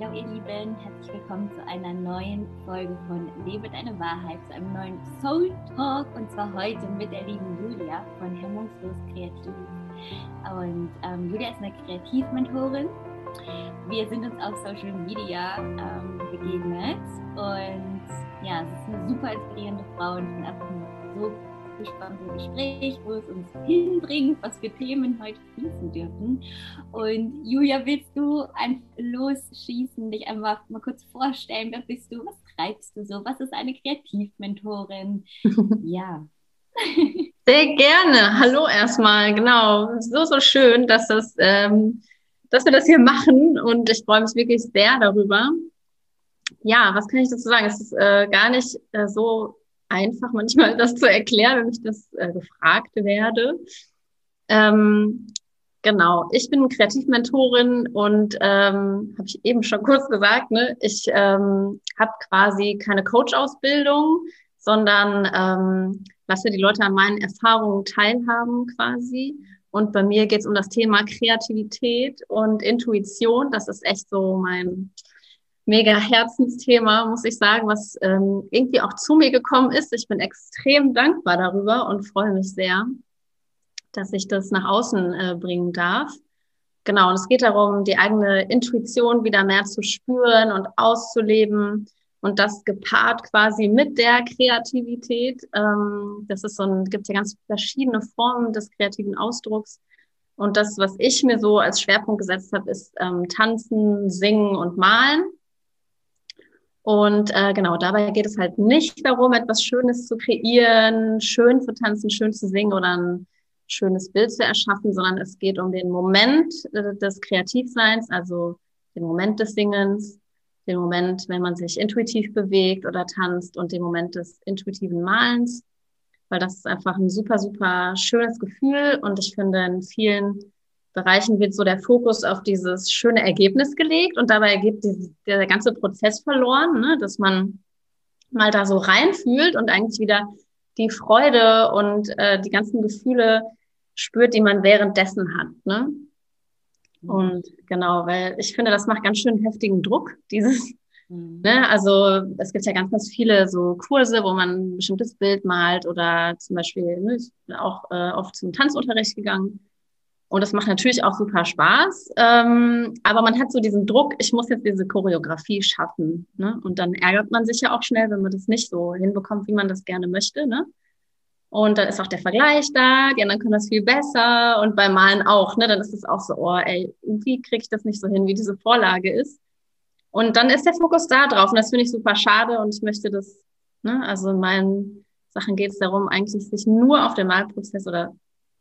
Hallo ihr Lieben, herzlich willkommen zu einer neuen Folge von Lebe deine Wahrheit, zu einem neuen Soul Talk und zwar heute mit der lieben Julia von Hemmungslos Kreativ. Und ähm, Julia ist eine Kreativmentorin. Wir sind uns auf Social Media ähm, begegnet und ja, sie ist eine super inspirierende Frau und ich bin einfach so im Gespräch, wo es uns hinbringt, was für Themen heute fließen dürfen. Und Julia, willst du einfach losschießen, dich einfach mal kurz vorstellen? Wer bist du? Was treibst du so? Was ist eine Kreativmentorin? ja. Sehr gerne. Hallo erstmal. Genau. So, so schön, dass, das, ähm, dass wir das hier machen und ich freue mich wirklich sehr darüber. Ja, was kann ich dazu sagen? Es ist äh, gar nicht äh, so einfach manchmal das zu erklären, wenn ich das äh, gefragt werde. Ähm, genau, ich bin Kreativmentorin und ähm, habe ich eben schon kurz gesagt, ne, ich ähm, habe quasi keine Coach-Ausbildung, sondern ähm, lasse die Leute an meinen Erfahrungen teilhaben quasi. Und bei mir geht es um das Thema Kreativität und Intuition. Das ist echt so mein mega Herzensthema, muss ich sagen, was ähm, irgendwie auch zu mir gekommen ist. Ich bin extrem dankbar darüber und freue mich sehr, dass ich das nach außen äh, bringen darf. Genau, und es geht darum, die eigene Intuition wieder mehr zu spüren und auszuleben und das gepaart quasi mit der Kreativität. Ähm, das ist so ein, gibt ja ganz verschiedene Formen des kreativen Ausdrucks. Und das, was ich mir so als Schwerpunkt gesetzt habe, ist ähm, Tanzen, Singen und Malen. Und äh, genau, dabei geht es halt nicht darum, etwas Schönes zu kreieren, schön zu tanzen, schön zu singen oder ein schönes Bild zu erschaffen, sondern es geht um den Moment äh, des Kreativseins, also den Moment des Singens, den Moment, wenn man sich intuitiv bewegt oder tanzt und den Moment des intuitiven Malens, weil das ist einfach ein super, super schönes Gefühl und ich finde in vielen Bereichen wird so der Fokus auf dieses schöne Ergebnis gelegt und dabei geht die, der ganze Prozess verloren, ne? dass man mal da so reinfühlt und eigentlich wieder die Freude und äh, die ganzen Gefühle spürt, die man währenddessen hat. Ne? Mhm. Und genau, weil ich finde, das macht ganz schön heftigen Druck, dieses, mhm. ne, also es gibt ja ganz, ganz viele so Kurse, wo man ein bestimmtes Bild malt oder zum Beispiel, ne, ich bin auch äh, oft zum Tanzunterricht gegangen und das macht natürlich auch super Spaß. Ähm, aber man hat so diesen Druck, ich muss jetzt diese Choreografie schaffen. Ne? Und dann ärgert man sich ja auch schnell, wenn man das nicht so hinbekommt, wie man das gerne möchte. Ne? Und dann ist auch der Vergleich da, die anderen können das viel besser und beim Malen auch, ne? Dann ist es auch so, oh, ey, irgendwie kriege ich das nicht so hin, wie diese Vorlage ist. Und dann ist der Fokus da drauf und das finde ich super schade und ich möchte das, ne, also in meinen Sachen geht es darum, eigentlich sich nur auf den Malprozess oder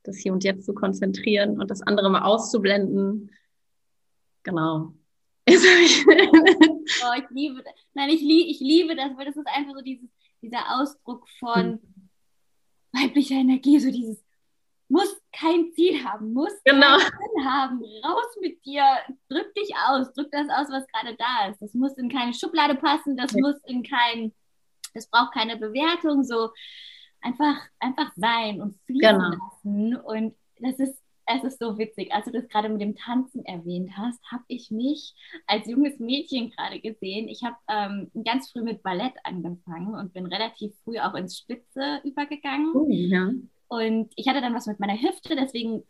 das Hier und Jetzt zu konzentrieren und das andere mal auszublenden. Genau. oh, ich liebe das. Nein, ich, lieb, ich liebe das, weil das ist einfach so dieses, dieser Ausdruck von hm. weiblicher Energie, so dieses muss kein Ziel haben, muss genau. Sinn haben, raus mit dir, drück dich aus, drück das aus, was gerade da ist. Das muss in keine Schublade passen, das ja. muss in kein, das braucht keine Bewertung, so einfach, einfach sein und fließen genau. lassen. Und das ist, es ist so witzig. Als du das gerade mit dem Tanzen erwähnt hast, habe ich mich als junges Mädchen gerade gesehen. Ich habe ähm, ganz früh mit Ballett angefangen und bin relativ früh auch ins Spitze übergegangen. Oh, ja. Und ich hatte dann was mit meiner Hüfte, deswegen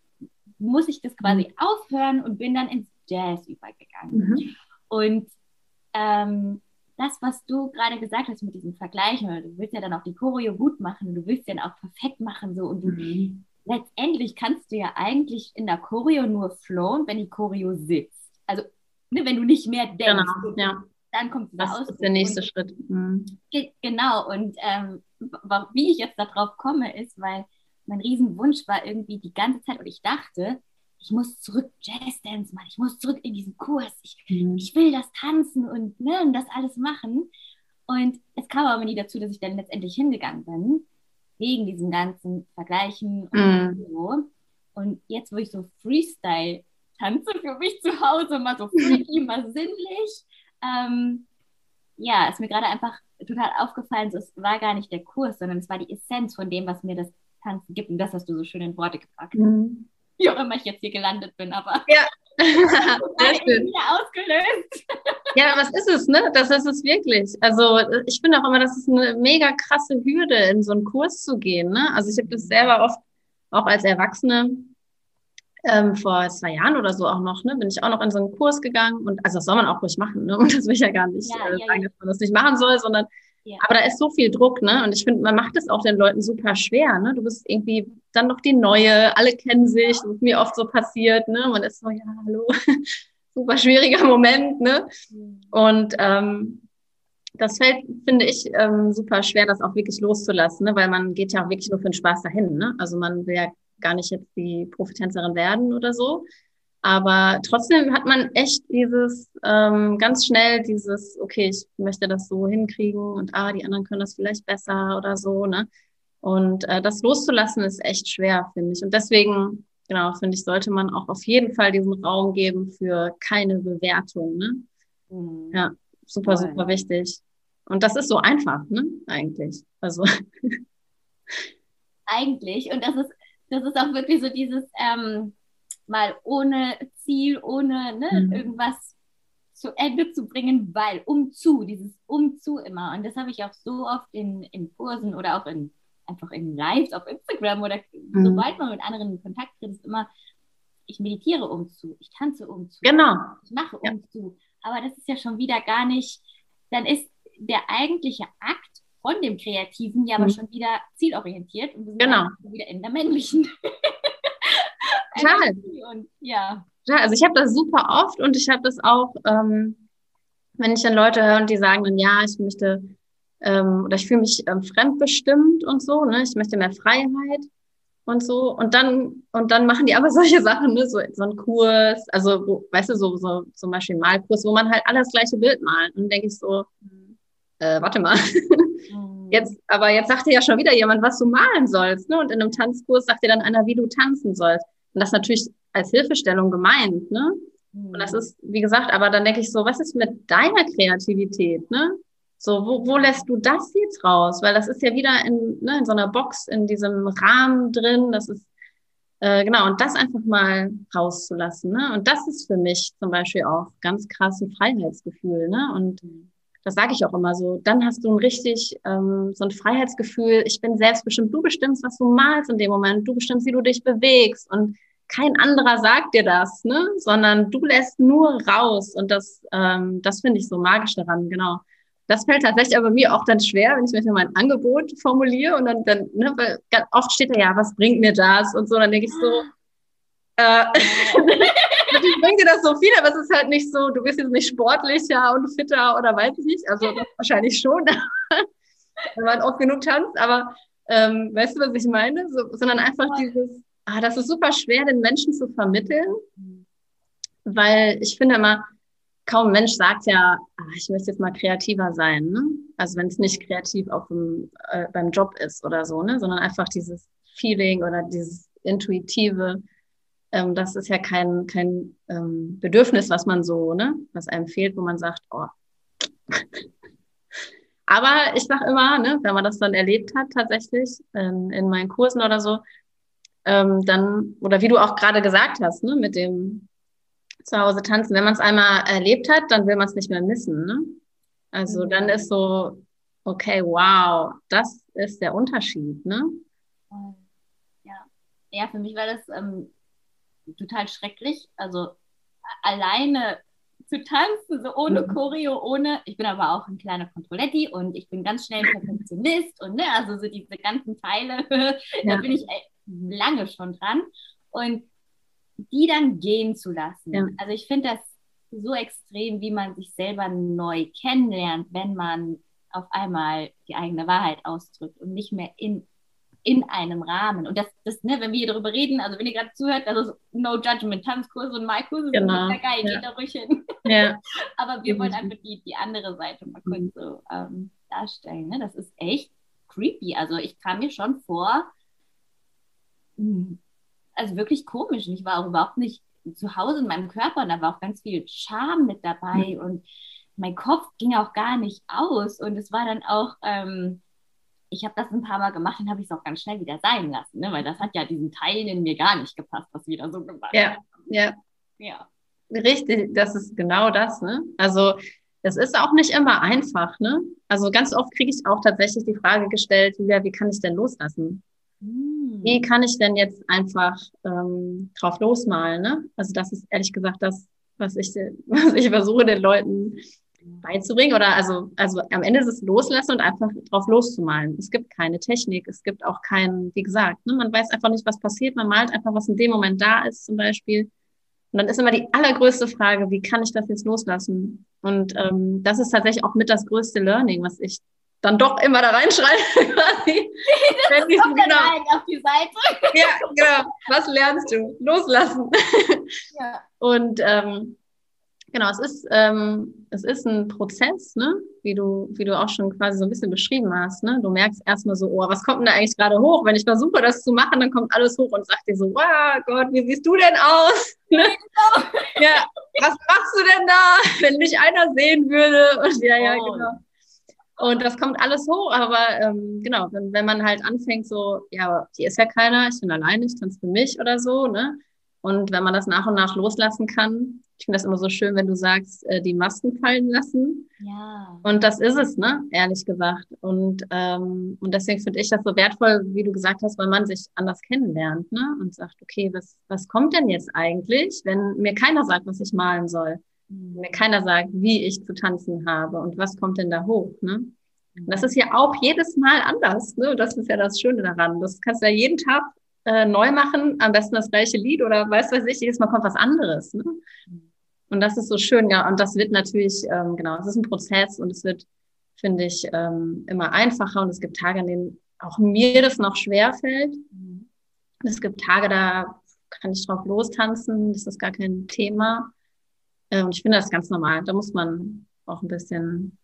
muss ich das quasi mhm. aufhören und bin dann ins Jazz übergegangen. Mhm. Und ähm, das, was du gerade gesagt hast mit diesem Vergleich, du willst ja dann auch die Choreo gut machen, du willst ja dann auch perfekt machen, so und du, mhm. letztendlich kannst du ja eigentlich in der Choreo nur flowen, wenn die Choreo sitzt. Also, ne, wenn du nicht mehr denkst, genau, ja. dann kommt das aus. Das ist der nächste und, Schritt. Mhm. Genau, und ähm, wie ich jetzt darauf komme, ist, weil mein Riesenwunsch war irgendwie die ganze Zeit, und ich dachte, ich muss zurück Jazzdance machen, ich muss zurück in diesen Kurs, ich, mhm. ich will das tanzen und, ne, und das alles machen. Und es kam aber nie dazu, dass ich dann letztendlich hingegangen bin, wegen diesem ganzen Vergleichen und mhm. so. Und jetzt, wo ich so Freestyle tanze für mich zu Hause, mal so freaky, mal sinnlich, ähm, ja, ist mir gerade einfach total aufgefallen, so, es war gar nicht der Kurs, sondern es war die Essenz von dem, was mir das Tanzen gibt. Und das hast du so schön in Worte gepackt. Mhm wie auch immer ich jetzt hier gelandet bin, aber ja. Sehr schön. wieder ausgelöst. Ja, was ist es, ne? Das ist es wirklich. Also ich finde auch immer, das ist eine mega krasse Hürde, in so einen Kurs zu gehen. Ne? Also ich habe das selber oft auch als Erwachsene ähm, vor zwei Jahren oder so auch noch, ne, bin ich auch noch in so einen Kurs gegangen und also das soll man auch ruhig machen, ne? Und das will ich ja gar nicht ja, äh, sagen, ja. dass man das nicht machen soll, sondern ja. aber da ist so viel Druck, ne? Und ich finde, man macht es auch den Leuten super schwer, ne? Du bist irgendwie dann noch die Neue, alle kennen sich, das ist mir oft so passiert, ne? Man ist so, ja, hallo, super schwieriger Moment, ne? Und ähm, das fällt, finde ich, ähm, super schwer, das auch wirklich loszulassen, ne? weil man geht ja auch wirklich nur für den Spaß dahin. Ne? Also man will ja gar nicht jetzt die Profitänzerin werden oder so. Aber trotzdem hat man echt dieses ähm, ganz schnell dieses, okay, ich möchte das so hinkriegen und ah, die anderen können das vielleicht besser oder so, ne? Und äh, das loszulassen ist echt schwer, finde ich. Und deswegen, genau, finde ich, sollte man auch auf jeden Fall diesen Raum geben für keine Bewertung, ne? Mhm. Ja, super, Nein. super wichtig. Und das ist so einfach, ne? Eigentlich. Also. Eigentlich. Und das ist das ist auch wirklich so dieses ähm, mal ohne Ziel, ohne ne, mhm. irgendwas zu Ende zu bringen, weil umzu, dieses umzu immer. Und das habe ich auch so oft in, in Kursen oder auch in einfach in Lives auf Instagram oder mhm. sobald man mit anderen in Kontakt tritt, ist immer, ich meditiere umzu, ich tanze umzu, genau. ich mache umzu. Ja. Aber das ist ja schon wieder gar nicht, dann ist der eigentliche Akt von dem Kreativen ja aber mhm. schon wieder zielorientiert und wir sind genau. wieder in der männlichen. Total. und, ja. ja. Also ich habe das super oft und ich habe das auch, ähm, wenn ich dann Leute höre und die sagen dann, ja, ich möchte ähm, oder ich fühle mich ähm, fremdbestimmt und so, ne? ich möchte mehr Freiheit und so. Und dann, und dann machen die aber solche Sachen, ne? so, so ein Kurs, also wo, weißt du, so, so zum Beispiel ein Malkurs, wo man halt alles gleiche Bild malt. Und denke ich so, äh, warte mal. Mhm. Jetzt, aber jetzt sagt dir ja schon wieder jemand, was du malen sollst. Ne? Und in einem Tanzkurs sagt dir dann einer, wie du tanzen sollst. Und das natürlich als Hilfestellung gemeint. Ne? Mhm. Und das ist, wie gesagt, aber dann denke ich so, was ist mit deiner Kreativität? Ne? So, wo, wo lässt du das jetzt raus? Weil das ist ja wieder in, ne, in so einer Box, in diesem Rahmen drin. Das ist, äh, genau, und das einfach mal rauszulassen. Ne? Und das ist für mich zum Beispiel auch ganz krass ein Freiheitsgefühl. Ne? Und mhm das sage ich auch immer so, dann hast du ein richtig ähm, so ein Freiheitsgefühl, ich bin selbstbestimmt, du bestimmst, was du malst in dem Moment, du bestimmst, wie du dich bewegst und kein anderer sagt dir das, ne? sondern du lässt nur raus und das, ähm, das finde ich so magisch daran, genau. Das fällt tatsächlich aber mir auch dann schwer, wenn ich mir mein Angebot formuliere und dann, dann ne, weil oft steht da ja, was bringt mir das und so, dann denke ich so, äh, natürlich bringt dir das so viel, aber es ist halt nicht so, du bist jetzt nicht sportlicher und fitter oder weiß ich nicht. Also wahrscheinlich schon, wenn man oft genug tanzt, aber ähm, weißt du, was ich meine? So, sondern einfach dieses, ah, das ist super schwer, den Menschen zu vermitteln, weil ich finde immer, kaum Mensch sagt ja, ah, ich möchte jetzt mal kreativer sein. Ne? Also wenn es nicht kreativ auf dem, äh, beim Job ist oder so, ne? sondern einfach dieses Feeling oder dieses intuitive, ähm, das ist ja kein, kein ähm, Bedürfnis, was man so, ne, was einem fehlt, wo man sagt, oh. Aber ich sage immer, ne, wenn man das dann erlebt hat, tatsächlich ähm, in meinen Kursen oder so, ähm, dann, oder wie du auch gerade gesagt hast, ne, mit dem zu Hause tanzen, wenn man es einmal erlebt hat, dann will man es nicht mehr missen. Ne? Also mhm. dann ist so, okay, wow, das ist der Unterschied. Ne? Ja. ja, für mich war das ähm, total schrecklich. Also alleine zu tanzen, so ohne mhm. Choreo, ohne. Ich bin aber auch ein kleiner Controletti und ich bin ganz schnell Perfektionist und ne, also so diese ganzen Teile, ja. da bin ich lange schon dran. Und die dann gehen zu lassen. Ja. Also ich finde das so extrem, wie man sich selber neu kennenlernt, wenn man auf einmal die eigene Wahrheit ausdrückt und nicht mehr in in einem Rahmen. Und das, das ne, wenn wir hier darüber reden, also wenn ihr gerade zuhört, das ist No Judgment, Tanzkurse und Malkurse genau. sind geil, ja. geht da ruhig hin. Ja. Aber wir wollen einfach die, die andere Seite mal kurz so ähm, darstellen. Ne? Das ist echt creepy. Also ich kam mir schon vor, also wirklich komisch. Und ich war auch überhaupt nicht zu Hause in meinem Körper und da war auch ganz viel Scham mit dabei mhm. und mein Kopf ging auch gar nicht aus und es war dann auch ähm, ich habe das ein paar Mal gemacht, dann habe ich es auch ganz schnell wieder sein lassen, ne? weil das hat ja diesen Teil in mir gar nicht gepasst, was wieder so gemacht ja, Ja, ja. Richtig, das ist genau das. Ne? Also es ist auch nicht immer einfach, ne? Also ganz oft kriege ich auch tatsächlich die Frage gestellt, Julia, wie kann ich denn loslassen? Hm. Wie kann ich denn jetzt einfach ähm, drauf losmalen, ne? Also das ist ehrlich gesagt das, was ich, was ich versuche den Leuten beizubringen oder also, also am Ende ist es loslassen und einfach drauf loszumalen. Es gibt keine Technik, es gibt auch keinen, wie gesagt, ne, man weiß einfach nicht, was passiert, man malt einfach, was in dem Moment da ist zum Beispiel. Und dann ist immer die allergrößte Frage, wie kann ich das jetzt loslassen? Und ähm, das ist tatsächlich auch mit das größte Learning, was ich dann doch immer da reinschreibe. quasi. Wenn kommt genau, dann auf die Seite. ja, genau. Was lernst du? Loslassen. ja. Und ähm, Genau, es ist, ähm, es ist ein Prozess, ne? wie, du, wie du auch schon quasi so ein bisschen beschrieben hast. Ne? Du merkst erstmal so, oh, was kommt denn da eigentlich gerade hoch? Wenn ich versuche, das zu machen, dann kommt alles hoch und sagt dir so, wow, Gott, wie siehst du denn aus? Ne? ja, was machst du denn da, wenn mich einer sehen würde? Und ja, ja, oh. genau. Und das kommt alles hoch, aber ähm, genau, wenn, wenn man halt anfängt, so, ja, hier ist ja keiner, ich bin alleine, ich tanze für mich oder so, ne? Und wenn man das nach und nach loslassen kann, ich finde das immer so schön, wenn du sagst, äh, die Masken fallen lassen. Ja. Und das ist es, ne? Ehrlich gesagt. Und, ähm, und deswegen finde ich das so wertvoll, wie du gesagt hast, weil man sich anders kennenlernt, ne? Und sagt, okay, was, was kommt denn jetzt eigentlich, wenn mir keiner sagt, was ich malen soll? Mir keiner sagt, wie ich zu tanzen habe und was kommt denn da hoch, ne? Und das ist ja auch jedes Mal anders, ne? Das ist ja das Schöne daran. Das kannst du ja jeden Tag äh, neu machen, am besten das gleiche Lied oder weiß weiß ich, jedes Mal kommt was anderes. Ne? Und das ist so schön, ja. Und das wird natürlich, ähm, genau, es ist ein Prozess und es wird, finde ich, ähm, immer einfacher. Und es gibt Tage, an denen auch mir das noch schwer fällt. Mhm. Es gibt Tage, da kann ich drauf lostanzen, das ist gar kein Thema. Und ich finde das ganz normal. Da muss man auch ein bisschen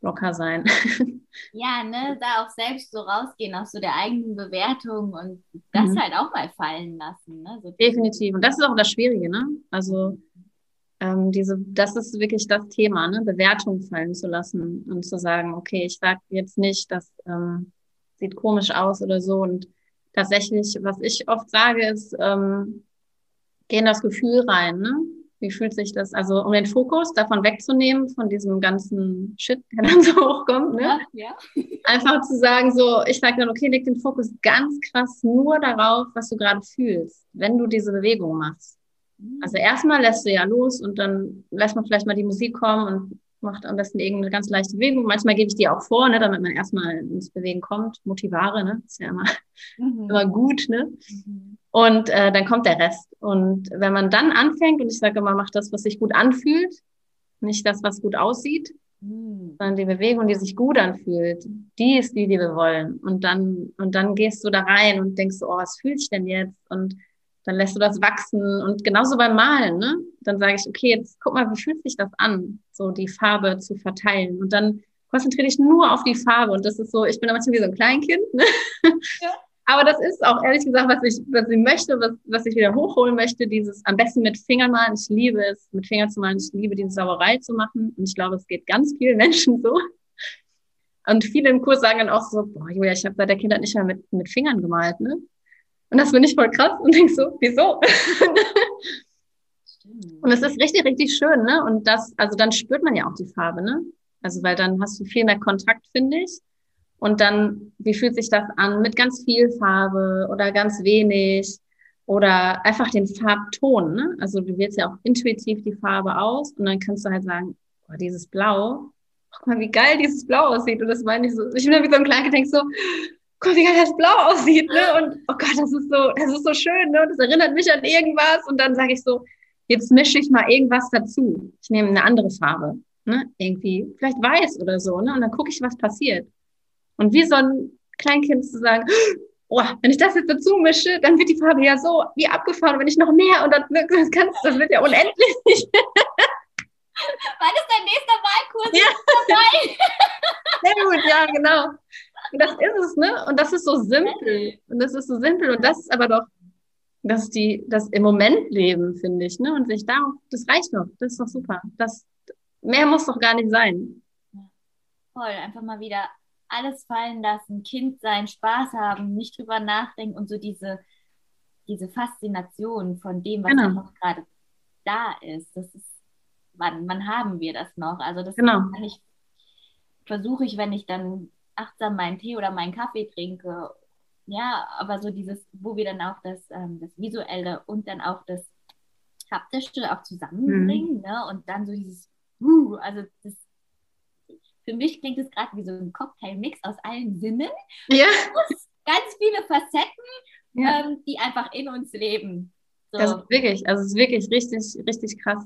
locker sein. Ja, ne, da auch selbst so rausgehen aus so der eigenen Bewertung und das mhm. halt auch mal fallen lassen. Ne? So Definitiv. Und das ist auch das Schwierige, ne? Also ähm, diese, das ist wirklich das Thema, ne? Bewertung fallen zu lassen und zu sagen, okay, ich sage jetzt nicht, das ähm, sieht komisch aus oder so. Und tatsächlich, was ich oft sage, ist, ähm, geh in das Gefühl rein, ne? Wie fühlt sich das, also um den Fokus davon wegzunehmen, von diesem ganzen Shit, der dann so hochkommt, ne? Ja, ja. Einfach zu sagen, so, ich sage dann, okay, leg den Fokus ganz krass nur darauf, was du gerade fühlst, wenn du diese Bewegung machst. Mhm. Also erstmal lässt du ja los und dann lässt man vielleicht mal die Musik kommen und macht am besten irgendeine ganz leichte Bewegung. Manchmal gebe ich die auch vor, ne, damit man erstmal ins Bewegen kommt. Motivare, ne? Ist ja immer, mhm. immer gut, ne? Mhm. Und äh, dann kommt der Rest. Und wenn man dann anfängt, und ich sage immer, mach das, was sich gut anfühlt, nicht das, was gut aussieht, mhm. sondern die Bewegung, die sich gut anfühlt, die ist die, die wir wollen. Und dann, und dann gehst du da rein und denkst, oh, was fühle ich denn jetzt? Und dann lässt du das wachsen. Und genauso beim Malen, ne? Dann sage ich, okay, jetzt guck mal, wie fühlt sich das an, so die Farbe zu verteilen. Und dann konzentriere dich nur auf die Farbe. Und das ist so, ich bin immer wie so ein Kleinkind, ne? Ja. Aber das ist auch ehrlich gesagt, was ich, was ich möchte, was, was ich wieder hochholen möchte, dieses am besten mit Fingern malen. Ich liebe es, mit Fingern zu malen. Ich liebe diese Sauerei zu machen. Und ich glaube, es geht ganz vielen Menschen so. Und viele im Kurs sagen dann auch so, boah, Julia, ich habe seit der Kindheit nicht mehr mit, mit Fingern gemalt, ne? Und das finde ich voll krass und denk so, wieso? und es ist richtig, richtig schön, ne? Und das, also dann spürt man ja auch die Farbe, ne? Also, weil dann hast du viel mehr Kontakt, finde ich. Und dann, wie fühlt sich das an mit ganz viel Farbe oder ganz wenig oder einfach den Farbton. Ne? Also du wählst ja auch intuitiv die Farbe aus und dann kannst du halt sagen, oh, dieses Blau, guck mal, wie geil dieses Blau aussieht. Und das meine ich so, ich bin da wie so ein kleines Denk so, guck mal, wie geil das Blau aussieht. Ne? Und oh Gott, das ist so, das ist so schön. Ne? Das erinnert mich an irgendwas. Und dann sage ich so, jetzt mische ich mal irgendwas dazu. Ich nehme eine andere Farbe. Ne? Irgendwie, vielleicht weiß oder so. Ne? Und dann gucke ich, was passiert. Und wie so ein Kleinkind zu sagen, oh, wenn ich das jetzt dazu mische, dann wird die Farbe ja so wie abgefahren. Wenn ich noch mehr und dann, das kannst, das wird ja unendlich. Wann ist dein nächster Wahlkurs? Ja. Sehr gut, ja, genau. Und das ist es, ne? Und das ist so simpel. Und das ist so simpel. Und das ist aber doch, das ist die, das im Moment leben, finde ich, ne? Und sich da, das reicht doch. Das ist doch super. Das, mehr muss doch gar nicht sein. Voll, einfach mal wieder alles fallen lassen, Kind sein, Spaß haben, nicht drüber nachdenken und so diese, diese Faszination von dem, was genau. einfach gerade da ist. Das ist wann, wann haben wir das noch? Also das Genau. versuche ich, wenn ich dann achtsam meinen Tee oder meinen Kaffee trinke. Ja, aber so dieses, wo wir dann auch das, ähm, das Visuelle und dann auch das Haptische auch zusammenbringen, ne? Und dann so dieses, uh, also das, für mich klingt es gerade wie so ein Cocktailmix aus allen Sinnen. Ja. Ganz viele Facetten, ja. ähm, die einfach in uns leben. So. Das ist wirklich, also es ist wirklich richtig, richtig krass.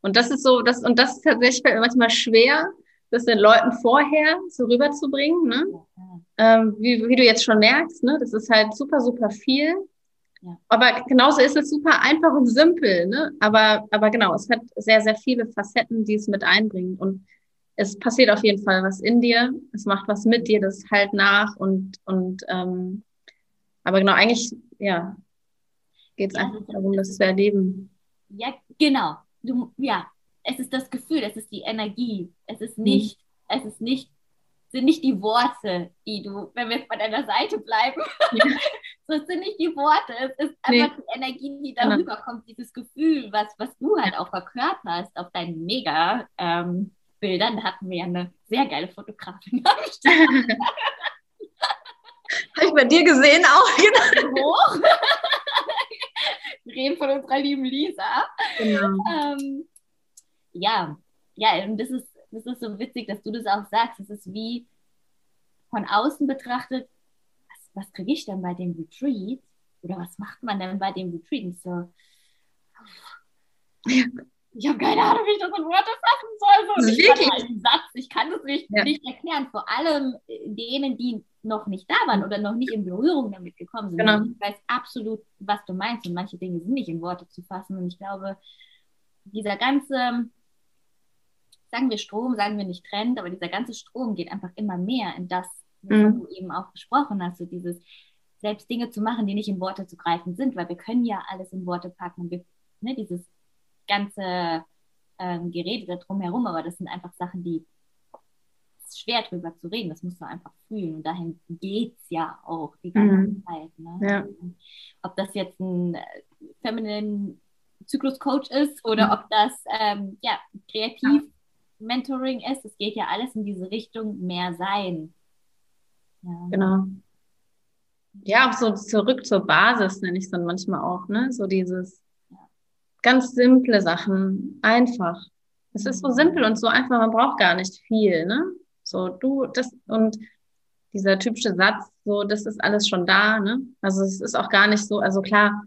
Und das ist so, das, und das ist tatsächlich manchmal schwer, das den Leuten vorher so rüberzubringen, ne? Ähm, wie, wie du jetzt schon merkst, ne? Das ist halt super, super viel. Ja. Aber genauso ist es super einfach und simpel, ne? Aber, aber genau, es hat sehr, sehr viele Facetten, die es mit einbringt. Und es passiert auf jeden Fall was in dir, es macht was mit dir, das halt nach und, und ähm, aber genau, eigentlich, ja, geht es Ja, einfach darum, das zu erleben. Ja, genau. Du, ja, es ist das Gefühl, es ist die Energie. Es ist Mhm. nicht, es ist nicht, sind nicht die Worte, die du, wenn wir jetzt bei deiner Seite bleiben, Ja. so es sind nicht die Worte, es ist Nee. einfach die Energie, die Genau. darüber kommt, dieses Gefühl, was, was du halt auch verkörperst auf deinen Mega ähm, Bildern. Da hatten wir ja eine sehr geile Fotografin Habe ich bei dir gesehen auch, genau. hoch. wir reden von unserer lieben Lisa. genau. Ähm, ja, ja, und das ist, das ist so witzig, dass du das auch sagst. Es ist wie von außen betrachtet, was, was kriege ich denn bei dem Retreat? Oder was macht man denn bei dem Retreat? Und so, ich habe keine Ahnung, wie ich das in Worte fassen soll. So, und ich kann Wirklich? einen Satz, ich kann das nicht, Ja. nicht erklären. Vor allem denen, die noch nicht da waren oder noch nicht in Berührung damit gekommen sind. Genau. Ich weiß absolut, was du meinst und manche Dinge sind nicht in Worte zu fassen. Und ich glaube, dieser ganze, sagen wir Strom, sagen wir nicht Trend, aber dieser ganze Strom geht einfach immer mehr in das, wovon Mhm. du eben auch gesprochen hast, so dieses selbst Dinge zu machen, die nicht in Worte zu greifen sind, weil wir können ja alles in Worte packen. Wir, ne, dieses ganze ähm, Gerede da drumherum, aber das sind einfach Sachen, die es ist schwer drüber zu reden, das musst du einfach fühlen und dahin geht es ja auch die ganze Mhm. Zeit. Ne? Ja. Ob das jetzt ein äh, Feminine Zykluscoach ist oder Mhm. ob das ähm, ja, kreativ Mentoring ist, es geht ja alles in diese Richtung mehr sein. Ja. Genau. Ja, auch so zurück zur Basis nenne ich es dann manchmal auch, ne? So dieses ganz simple Sachen, einfach. Es ist so simpel und so einfach, man braucht gar nicht viel, ne? So, du, das, und dieser typische Satz, so, das ist alles schon da, ne? Also es ist auch gar nicht so, also klar,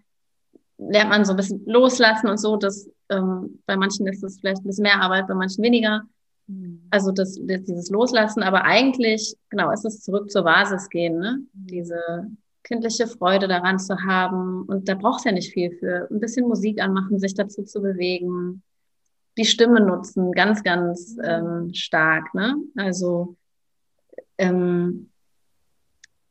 lernt man so ein bisschen loslassen und so, das, ähm, bei manchen ist es vielleicht ein bisschen mehr Arbeit, bei manchen weniger. Mhm. Also das, das, dieses Loslassen, aber eigentlich, genau, ist es zurück zur Basis gehen, ne? Diese kindliche Freude daran zu haben. Und da braucht es ja nicht viel für. Ein bisschen Musik anmachen, sich dazu zu bewegen. Die Stimme nutzen, ganz, ganz ähm, stark, ne? Also ähm,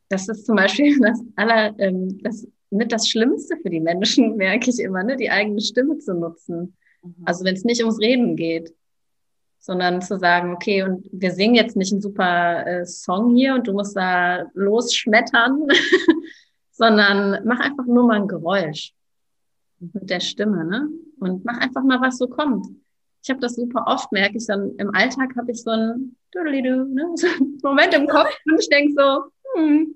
das ist zum Beispiel das aller, ähm, das mit das Schlimmste für die Menschen, merke ich immer, ne? Die eigene Stimme zu nutzen. Mhm. Also wenn es nicht ums Reden geht, sondern zu sagen, okay, und wir singen jetzt nicht einen super äh, Song hier und du musst da losschmettern, sondern mach einfach nur mal ein Geräusch mit der Stimme, ne? Und mach einfach mal, was so kommt. Ich habe das super oft, merke ich dann im Alltag habe ich so ein Doodly-Doo, ne? so einen Moment im Kopf und ich denke so, hm.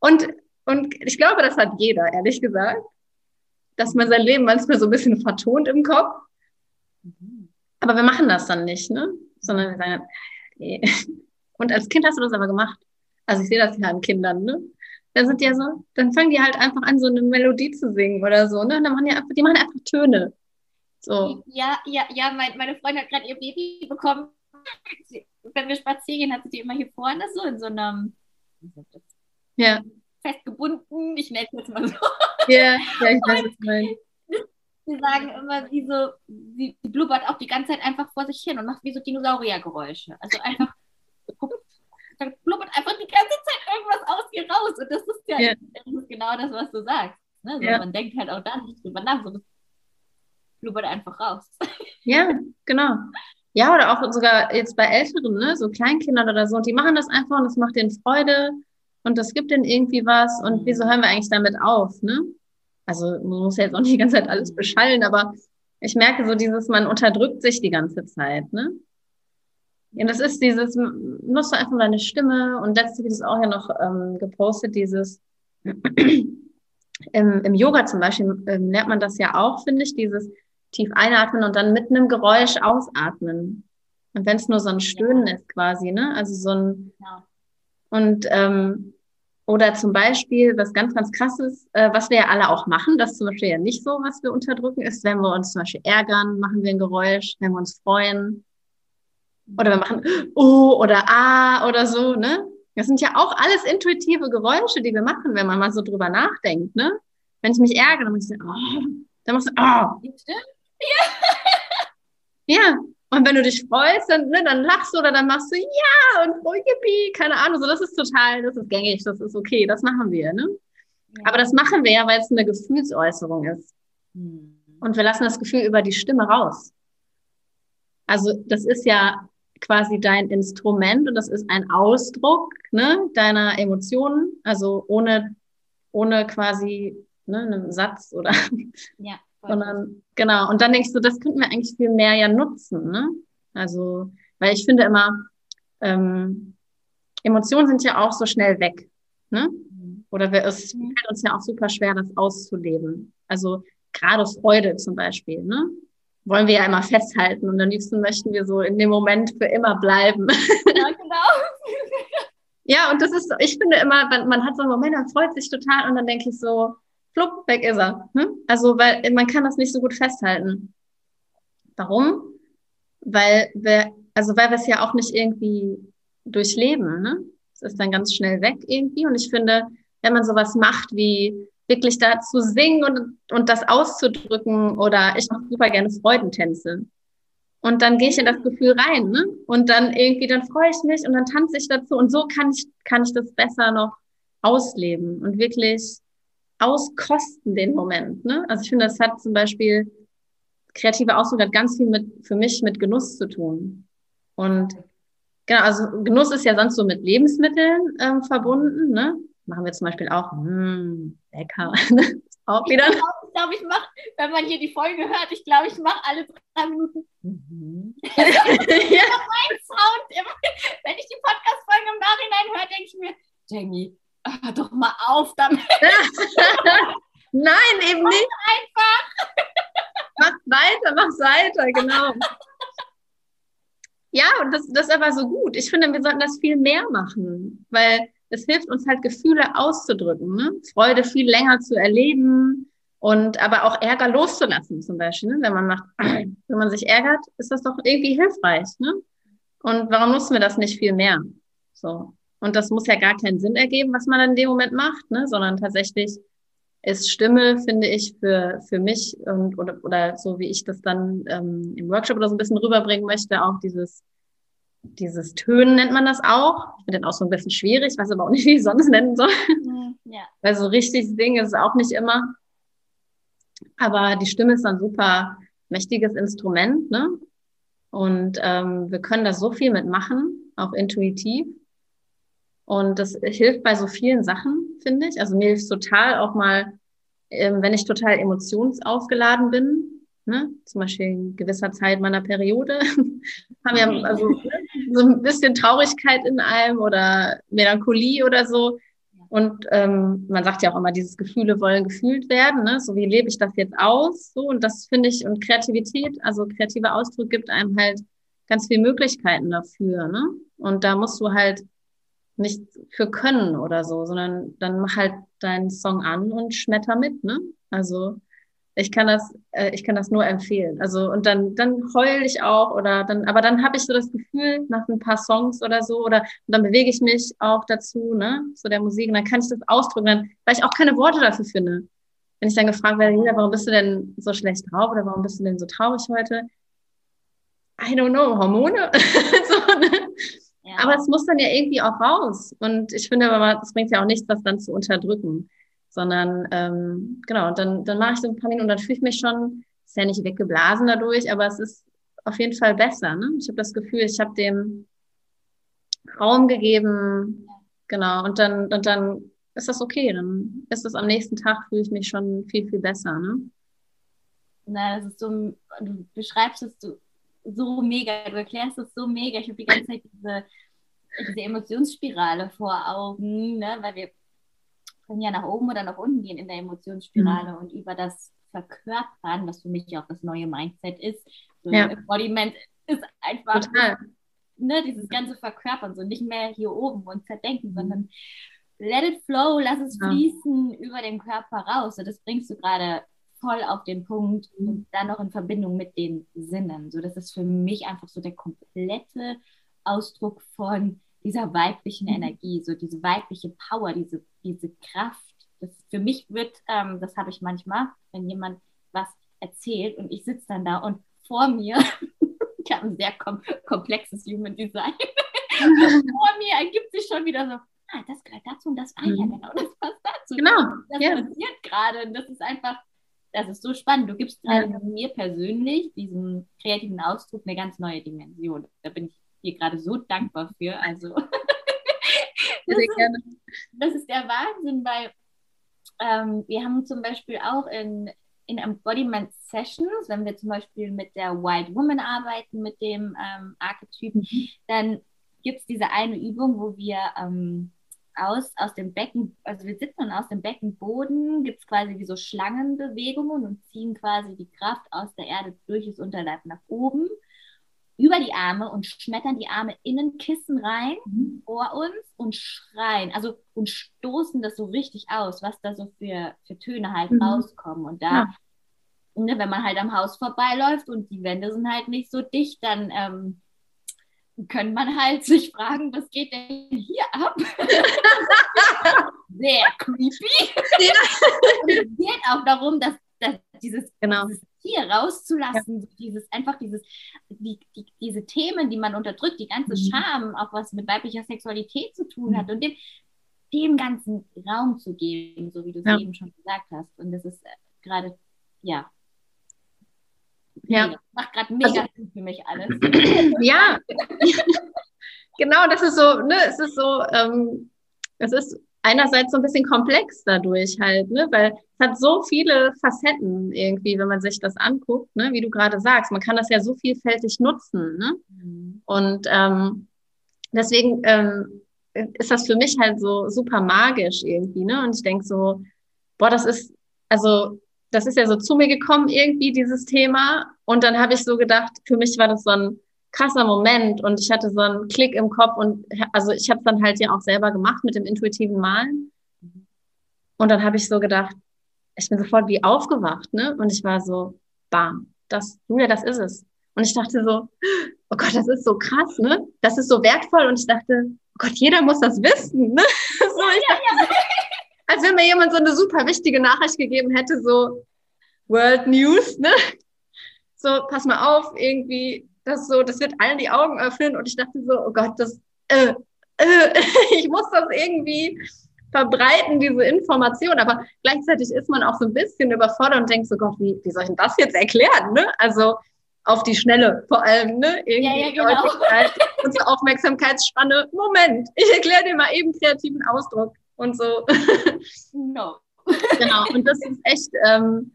und, und ich glaube, das hat jeder, ehrlich gesagt, dass man sein Leben manchmal so ein bisschen vertont im Kopf aber wir machen das dann nicht, ne? Sondern wir sagen, okay. Und als Kind hast du das aber gemacht. Also ich sehe das ja an Kindern, ne? Dann sind die ja so, dann fangen die halt einfach an, so eine Melodie zu singen oder so, ne? Und dann machen die einfach, die machen einfach Töne. So. Ja, ja, ja, mein, meine Freundin hat gerade ihr Baby bekommen. Sie, wenn wir spazieren gehen, hat sie die immer hier vorne so in so einem Ja. Festgebunden, ich nenne es jetzt mal so. Ja, ja, ich weiß, was du meinst. Sie sagen immer, wie so, sie, blubbert auch die ganze Zeit einfach vor sich hin und macht wie so Dinosauriergeräusche. Also einfach, dann blubbert einfach die ganze Zeit irgendwas aus ihr raus. Und das ist ja, Ja. Das ist genau das, was du sagst. Ne? So, Ja. Man denkt halt auch da nicht drüber nach, so blubbert einfach raus. Ja, genau. Ja, oder auch sogar jetzt bei Älteren, ne, so Kleinkindern oder so, die machen das einfach und es macht denen Freude und das gibt denen irgendwie was und wieso hören wir eigentlich damit auf, ne? Also man muss ja jetzt auch nicht die ganze Zeit alles beschallen, aber ich merke so dieses, man unterdrückt sich die ganze Zeit, ne? Ja, das ist dieses, nutzt du einfach deine Stimme und letztlich ist auch ja noch ähm, gepostet, dieses im, im Yoga zum Beispiel ähm, lernt man das ja auch, finde ich, dieses tief einatmen und dann mit einem Geräusch ausatmen. Und wenn es nur so ein Stöhnen ist quasi, ne? Also so ein ja. und ähm, oder zum Beispiel, was ganz, ganz krass ist, äh, was wir ja alle auch machen, das zum Beispiel ja nicht so, was wir unterdrücken, ist, wenn wir uns zum Beispiel ärgern, machen wir ein Geräusch, wenn wir uns freuen. Oder wir machen Oh oder Ah oder so, ne? Das sind ja auch alles intuitive Geräusche, die wir machen, wenn man mal so drüber nachdenkt, ne? Wenn ich mich ärgere, dann muss ich sagen, oh, dann machst du, oh. Ja. ja, und wenn du dich freust, dann, ne, dann lachst du oder dann machst du ja und oh, yippie, keine Ahnung. So, das ist total, das ist gängig, das ist okay, das machen wir. Ne? Ja. Aber das machen wir ja, weil es eine Gefühlsäußerung ist. Mhm. Und wir lassen das Gefühl über die Stimme raus. Also das ist ja quasi dein Instrument und das ist ein Ausdruck ne, deiner Emotionen, also ohne, ohne quasi ne, einen Satz oder ja sondern genau. Und dann denkst du, das könnten wir eigentlich viel mehr ja nutzen, ne? Also, weil ich finde immer, ähm, Emotionen sind ja auch so schnell weg, ne? Oder wir, es mhm. fällt uns ja auch super schwer, das auszuleben. Also gerade Freude zum Beispiel, ne? Wollen wir ja immer festhalten und am liebsten möchten wir so in dem Moment für immer bleiben. Ja, genau. ja, und das ist, ich finde immer, man hat so einen Moment, man freut sich total und dann denke ich so, flupp, weg ist er. Ne? Also, weil man kann das nicht so gut festhalten. Warum? Weil wir, also weil wir es ja auch nicht irgendwie durchleben, ne? Es ist dann ganz schnell weg irgendwie. Und ich finde, wenn man sowas macht wie wirklich da zu singen und, und das auszudrücken oder ich mache super gerne Freudentänze. Und dann gehe ich in das Gefühl rein, ne? Und dann irgendwie, dann freue ich mich und dann tanze ich dazu. Und so kann ich, kann ich das besser noch ausleben und wirklich auskosten den Moment. Ne? Also ich finde, das hat zum Beispiel kreative Ausdruck hat ganz viel mit für mich mit Genuss zu tun. Und genau, also Genuss ist ja sonst so mit Lebensmitteln ähm, verbunden. Ne? Machen wir zum Beispiel auch, mh, hm, lecker. auch wieder. Ich glaube, glaub, ich mache, wenn man hier die Folge hört, ich glaube, ich mache alle drei Minuten. Mhm. ja. mein Sound, wenn ich die Podcast-Folge im Nachhinein höre, denke ich mir, Jamie, hör doch mal auf damit. Nein, eben mach nicht. Einfach. mach weiter, mach weiter, genau. Ja, und das, das ist aber so gut. Ich finde, wir sollten das viel mehr machen, weil es hilft uns halt Gefühle auszudrücken, ne? Freude viel länger zu erleben und aber auch Ärger loszulassen zum Beispiel. Ne? Wenn man macht, wenn man sich ärgert, ist das doch irgendwie hilfreich. Ne? Und warum nutzen wir das nicht viel mehr? So. Und das muss ja gar keinen Sinn ergeben, was man in dem Moment macht, ne? sondern tatsächlich ist Stimme, finde ich, für, für mich und, oder, oder so wie ich das dann ähm, im Workshop oder so ein bisschen rüberbringen möchte, auch dieses, dieses Tönen nennt man das auch. Ich finde den auch so ein bisschen schwierig, weiß aber auch nicht, wie ich sonst nennen soll. Mhm, ja. Weil so richtig singen ist es auch nicht immer. Aber die Stimme ist ein super mächtiges Instrument, ne? Und ähm, wir können da so viel mitmachen, auch intuitiv. Und das hilft bei so vielen Sachen, finde ich. Also mir hilft total auch mal, ähm, wenn ich total emotionsaufgeladen bin, ne? zum Beispiel in gewisser Zeit meiner Periode, haben wir also ne? so ein bisschen Traurigkeit in einem oder Melancholie oder so. Und ähm, man sagt ja auch immer, dieses Gefühle wollen gefühlt werden. Ne? So wie lebe ich das jetzt aus? So und das finde ich und Kreativität, also kreativer Ausdruck gibt einem halt ganz viele Möglichkeiten dafür. Ne? Und da musst du halt nicht für können oder so, sondern dann mach halt deinen Song an und schmetter mit, ne? Also ich kann das, äh, ich kann das nur empfehlen. Also und dann, dann heul ich auch oder dann, aber dann habe ich so das Gefühl nach ein paar Songs oder so oder dann bewege ich mich auch dazu, ne, zu der Musik und dann kann ich das ausdrücken, weil ich auch keine Worte dafür finde. Wenn ich dann gefragt werde, Julia, warum bist du denn so schlecht drauf oder warum bist du denn so traurig heute? I don't know, Hormone? Aber es muss dann ja irgendwie auch raus. Und ich finde aber, es bringt ja auch nichts, das dann zu unterdrücken. Sondern, ähm, genau, und dann, dann mache ich so ein paar Minuten und dann fühle ich mich schon, ist ja nicht weggeblasen dadurch, aber es ist auf jeden Fall besser. Ne? Ich habe das Gefühl, ich habe dem Raum gegeben, genau, und dann, und dann ist das okay. Dann ist es am nächsten Tag, fühle ich mich schon viel, viel besser. Ne? Na, das ist so, du beschreibst es so, so mega, du erklärst es so mega. Ich habe die ganze Zeit diese, diese Emotionsspirale vor Augen, ne? weil wir können ja nach oben oder nach unten gehen in der Emotionsspirale mhm. und über das Verkörpern, was für mich auch das neue Mindset ist. So ja. Embodiment ist einfach Total. Ne, dieses ganze Verkörpern, so nicht mehr hier oben und zerdenken, mhm. sondern let it flow, lass es fließen ja. über den Körper raus. So, das bringst du gerade voll auf den Punkt mhm. und dann noch in Verbindung mit den Sinnen. So, das ist für mich einfach so der komplette Ausdruck von dieser weiblichen mhm. Energie, so diese weibliche Power, diese, diese Kraft. Das für mich wird, ähm, das habe ich manchmal, wenn jemand was erzählt und ich sitze dann da und vor mir, ich habe ein sehr kom komplexes Human Design, vor mir ergibt sich schon wieder so, ah, das gehört dazu und das, ah ja, mhm. genau, das passt dazu. Genau. Das ja. passiert gerade und das ist einfach, das ist so spannend. Du gibst gerade ja. mir persönlich, diesem kreativen Ausdruck, eine ganz neue Dimension. Da bin ich dir gerade so dankbar für. Also, das, ist, das ist der Wahnsinn, weil ähm, wir haben zum Beispiel auch in, in Embodiment Sessions, wenn wir zum Beispiel mit der White Woman arbeiten, mit dem ähm, Archetypen, mhm. dann gibt es diese eine Übung, wo wir ähm, aus, aus dem Becken, also wir sitzen und aus dem Beckenboden gibt es quasi wie so Schlangenbewegungen und ziehen quasi die Kraft aus der Erde durch das Unterleib nach oben über die Arme und schmettern die Arme in ein Kissen rein mhm. vor uns und schreien, also und stoßen das so richtig aus, was da so für, für Töne halt mhm. rauskommen. Und da, ja. ne, wenn man halt am Haus vorbeiläuft und die Wände sind halt nicht so dicht, dann ähm, könnte man halt sich fragen, was geht denn hier ab? Sehr creepy. Ja. es geht auch darum, dass, dass dieses, genau. dieses hier rauszulassen, ja. dieses einfach dieses, die, die, diese Themen, die man unterdrückt, die ganze mhm. Scham, auch was mit weiblicher Sexualität zu tun mhm. hat und dem, dem ganzen Raum zu geben, so wie du es ja. eben schon gesagt hast. Und das ist äh, gerade, ja. Ja. Das macht gerade mega also, Sinn für mich alles. ja. genau, das ist so, ne, es ist so, ähm, es ist einerseits so ein bisschen komplex dadurch halt, ne? weil es hat so viele Facetten irgendwie, wenn man sich das anguckt, ne? wie du gerade sagst. Man kann das ja so vielfältig nutzen. Ne? Mhm. Und ähm, deswegen ähm, ist das für mich halt so super magisch irgendwie. Ne? Und ich denke so, boah, das ist, also das ist ja so zu mir gekommen irgendwie, dieses Thema. Und dann habe ich so gedacht, für mich war das so ein krasser Moment und ich hatte so einen Klick im Kopf und also ich habe es dann halt ja auch selber gemacht mit dem intuitiven Malen. Und dann habe ich so gedacht, ich bin sofort wie aufgewacht, ne? Und ich war so, bam, das, Julia, das ist es. Und ich dachte so, oh Gott, das ist so krass, ne? Das ist so wertvoll. Und ich dachte, oh Gott, jeder muss das wissen, ne? so, dachte, als wenn mir jemand so eine super wichtige Nachricht gegeben hätte, so World News, ne? So, pass mal auf, irgendwie, das so, das wird allen die Augen öffnen und ich dachte so, oh Gott, das, äh, äh, ich muss das irgendwie verbreiten, diese Information, aber gleichzeitig ist man auch so ein bisschen überfordert und denkt so, Gott, wie, wie soll ich denn das jetzt erklären, ne? Also, auf die Schnelle vor allem, ne? Irgendwie ja, ja, genau. unsere Aufmerksamkeitsspanne. Moment, ich erkläre dir mal eben kreativen Ausdruck und so. No. genau, und das ist echt, ähm,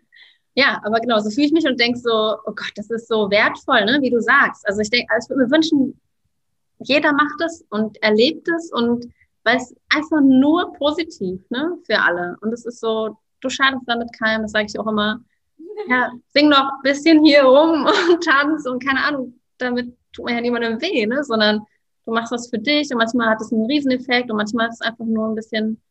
ja, aber genau, so fühle ich mich und denke so, oh Gott, das ist so wertvoll, ne, wie du sagst. Also ich denke, also ich würde mir wünschen, jeder macht es und erlebt es und weil es einfach nur positiv, ne, für alle. Und es ist so, du schadest damit keinem, das sage ich auch immer. Ja, sing noch ein bisschen hier rum und tanz und keine Ahnung, damit tut man ja niemandem weh, ne, sondern du machst was für dich und manchmal hat es einen Rieseneffekt und manchmal ist es einfach nur ein bisschen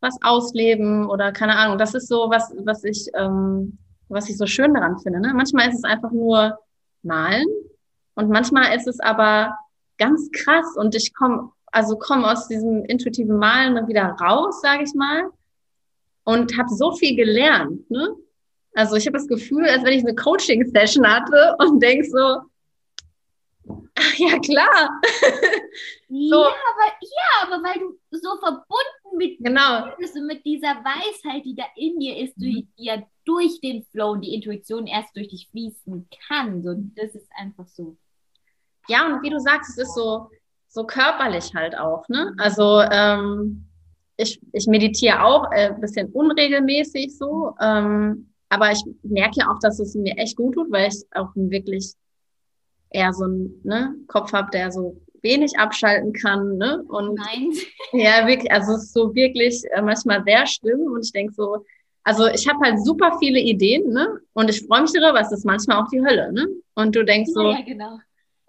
was ausleben oder keine Ahnung. Das ist so was, was ich ähm, was ich so schön daran finde. Ne? Manchmal ist es einfach nur malen und manchmal ist es aber ganz krass und ich komme also komme aus diesem intuitiven Malen wieder raus, sage ich mal, und habe so viel gelernt. Ne? Also ich habe das Gefühl, als wenn ich eine Coaching-Session hatte und denk so, ach, ja klar. so. Ja, aber, ja, aber weil du so verbunden mit, genau. bist mit dieser Weisheit, die da in dir ist, die ja durch den Flow und die Intuition erst durch dich fließen kann. So, das ist einfach so. Ja, und wie du sagst, es ist so, so körperlich halt auch. Ne? Also ähm, ich, ich meditiere auch ein äh, bisschen unregelmäßig so. Ähm, aber ich merke ja auch, dass es mir echt gut tut, weil ich auch wirklich eher so einen ne, Kopf habe, der so wenig abschalten kann. Ne? Und Nein. ja, wirklich, also es ist so wirklich äh, manchmal sehr schlimm und ich denke so, also ich habe halt super viele Ideen, ne? Und ich freue mich darüber, es ist manchmal auch die Hölle, ne? Und du denkst so, ja, genau.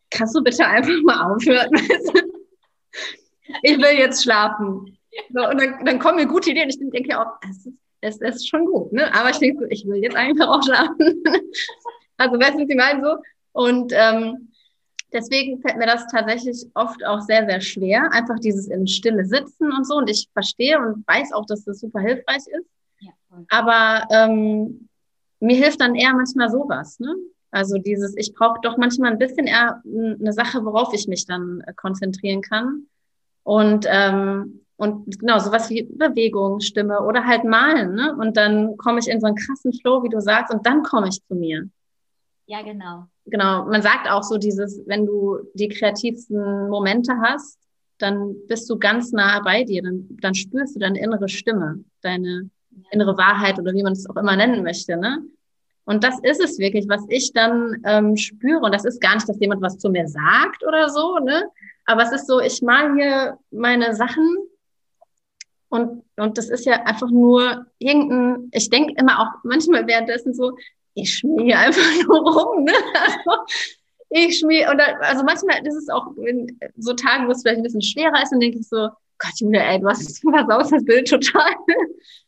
kannst du bitte einfach mal aufhören? ich will jetzt schlafen. So, und dann, dann kommen mir gute Ideen. Ich denke auch, es ist, es ist schon gut, ne? Aber ich denke so, ich will jetzt einfach auch schlafen. also weißt du, was ich meine so? Und ähm, deswegen fällt mir das tatsächlich oft auch sehr, sehr schwer, einfach dieses in Stille sitzen und so. Und ich verstehe und weiß auch, dass das super hilfreich ist. Ja. Aber ähm, mir hilft dann eher manchmal sowas, ne? Also dieses, ich brauche doch manchmal ein bisschen eher eine Sache, worauf ich mich dann äh, konzentrieren kann. Und ähm, und genau, sowas wie Bewegung, Stimme oder halt malen, ne? Und dann komme ich in so einen krassen Flow, wie du sagst, und dann komme ich zu mir. Ja, genau. Genau, man sagt auch so dieses, wenn du die kreativsten Momente hast, dann bist du ganz nah bei dir, dann, dann spürst du deine innere Stimme, deine innere Wahrheit oder wie man es auch immer nennen möchte, ne? Und das ist es wirklich, was ich dann ähm, spüre. Und das ist gar nicht, dass jemand was zu mir sagt oder so, ne? Aber es ist so, ich mal hier meine Sachen und, und das ist ja einfach nur irgendein, ich denke immer auch manchmal währenddessen so, ich schmier einfach nur rum, ne? Also, ich schmier, und da, also manchmal ist es auch in so Tagen, wo es vielleicht ein bisschen schwerer ist, dann denke ich so, Gott, Julia, ey, du hast was aus das Bild total.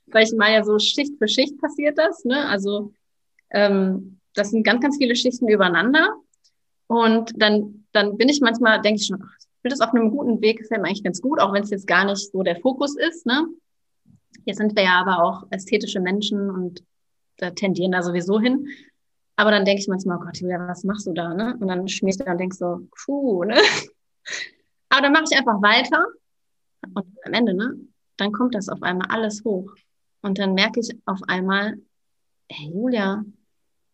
Weil ich meine ja so Schicht für Schicht passiert das, ne? Also ähm, das sind ganz, ganz viele Schichten übereinander. Und dann, dann bin ich manchmal, denke ich schon, ach, Bild ist auf einem guten Weg, gefällt mir eigentlich ganz gut, auch wenn es jetzt gar nicht so der Fokus ist. Ne? Hier sind wir ja aber auch ästhetische Menschen und da tendieren da sowieso hin. Aber dann denke ich manchmal, oh Gott, Julia, was machst du da? Ne? Und dann schmierst du dann und denkst so, puh, ne? Aber dann mache ich einfach weiter und am Ende, ne, dann kommt das auf einmal alles hoch. Und dann merke ich auf einmal, hey Julia,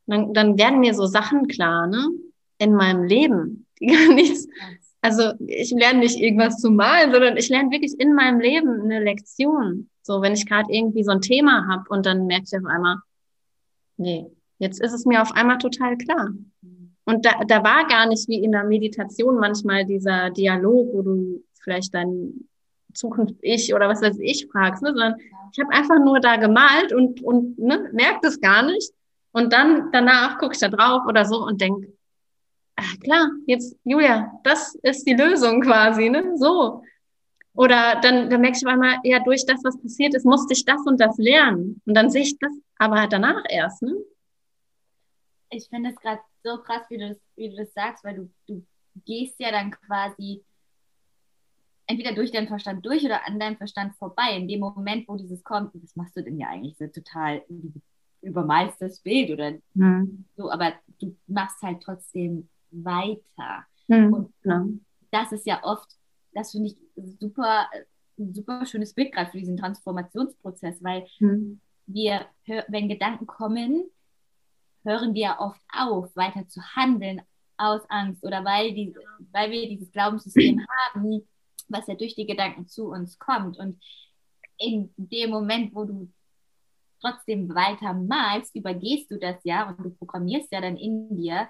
dann, dann werden mir so Sachen klar, ne, in meinem Leben, gar nichts also ich lerne nicht irgendwas zu malen, sondern ich lerne wirklich in meinem Leben eine Lektion. So, wenn ich gerade irgendwie so ein Thema habe und dann merke ich auf einmal, nee, jetzt ist es mir auf einmal total klar. Und da, da war gar nicht wie in der Meditation manchmal dieser Dialog, wo du vielleicht dein Zukunft-Ich oder was weiß ich fragst, ne? sondern ich habe einfach nur da gemalt und, und ne, merkt es gar nicht. Und dann danach gucke ich da drauf oder so und denk ah, klar, jetzt, Julia, das ist die Lösung quasi, ne? So. Oder dann, dann merke ich auf einmal, ja, durch das, was passiert ist, musste ich das und das lernen. Und dann sehe ich das aber danach erst, ne? Ich finde es gerade so krass, wie du, das, wie du das sagst, weil du, du gehst ja dann quasi entweder durch deinen Verstand durch oder an deinem Verstand vorbei. In dem Moment, wo dieses kommt, was machst du denn ja eigentlich so total übermalst das Bild oder hm. so, aber du machst halt trotzdem weiter. Mhm. Und genau. das ist ja oft, das finde ich super, ein super schönes Bild gerade für diesen Transformationsprozess, weil mhm. wir, wenn Gedanken kommen, hören wir ja oft auf, weiter zu handeln aus Angst oder weil, die, weil wir dieses Glaubenssystem haben, was ja durch die Gedanken zu uns kommt. Und in dem Moment, wo du trotzdem weiter malst, übergehst du das ja und du programmierst ja dann in dir,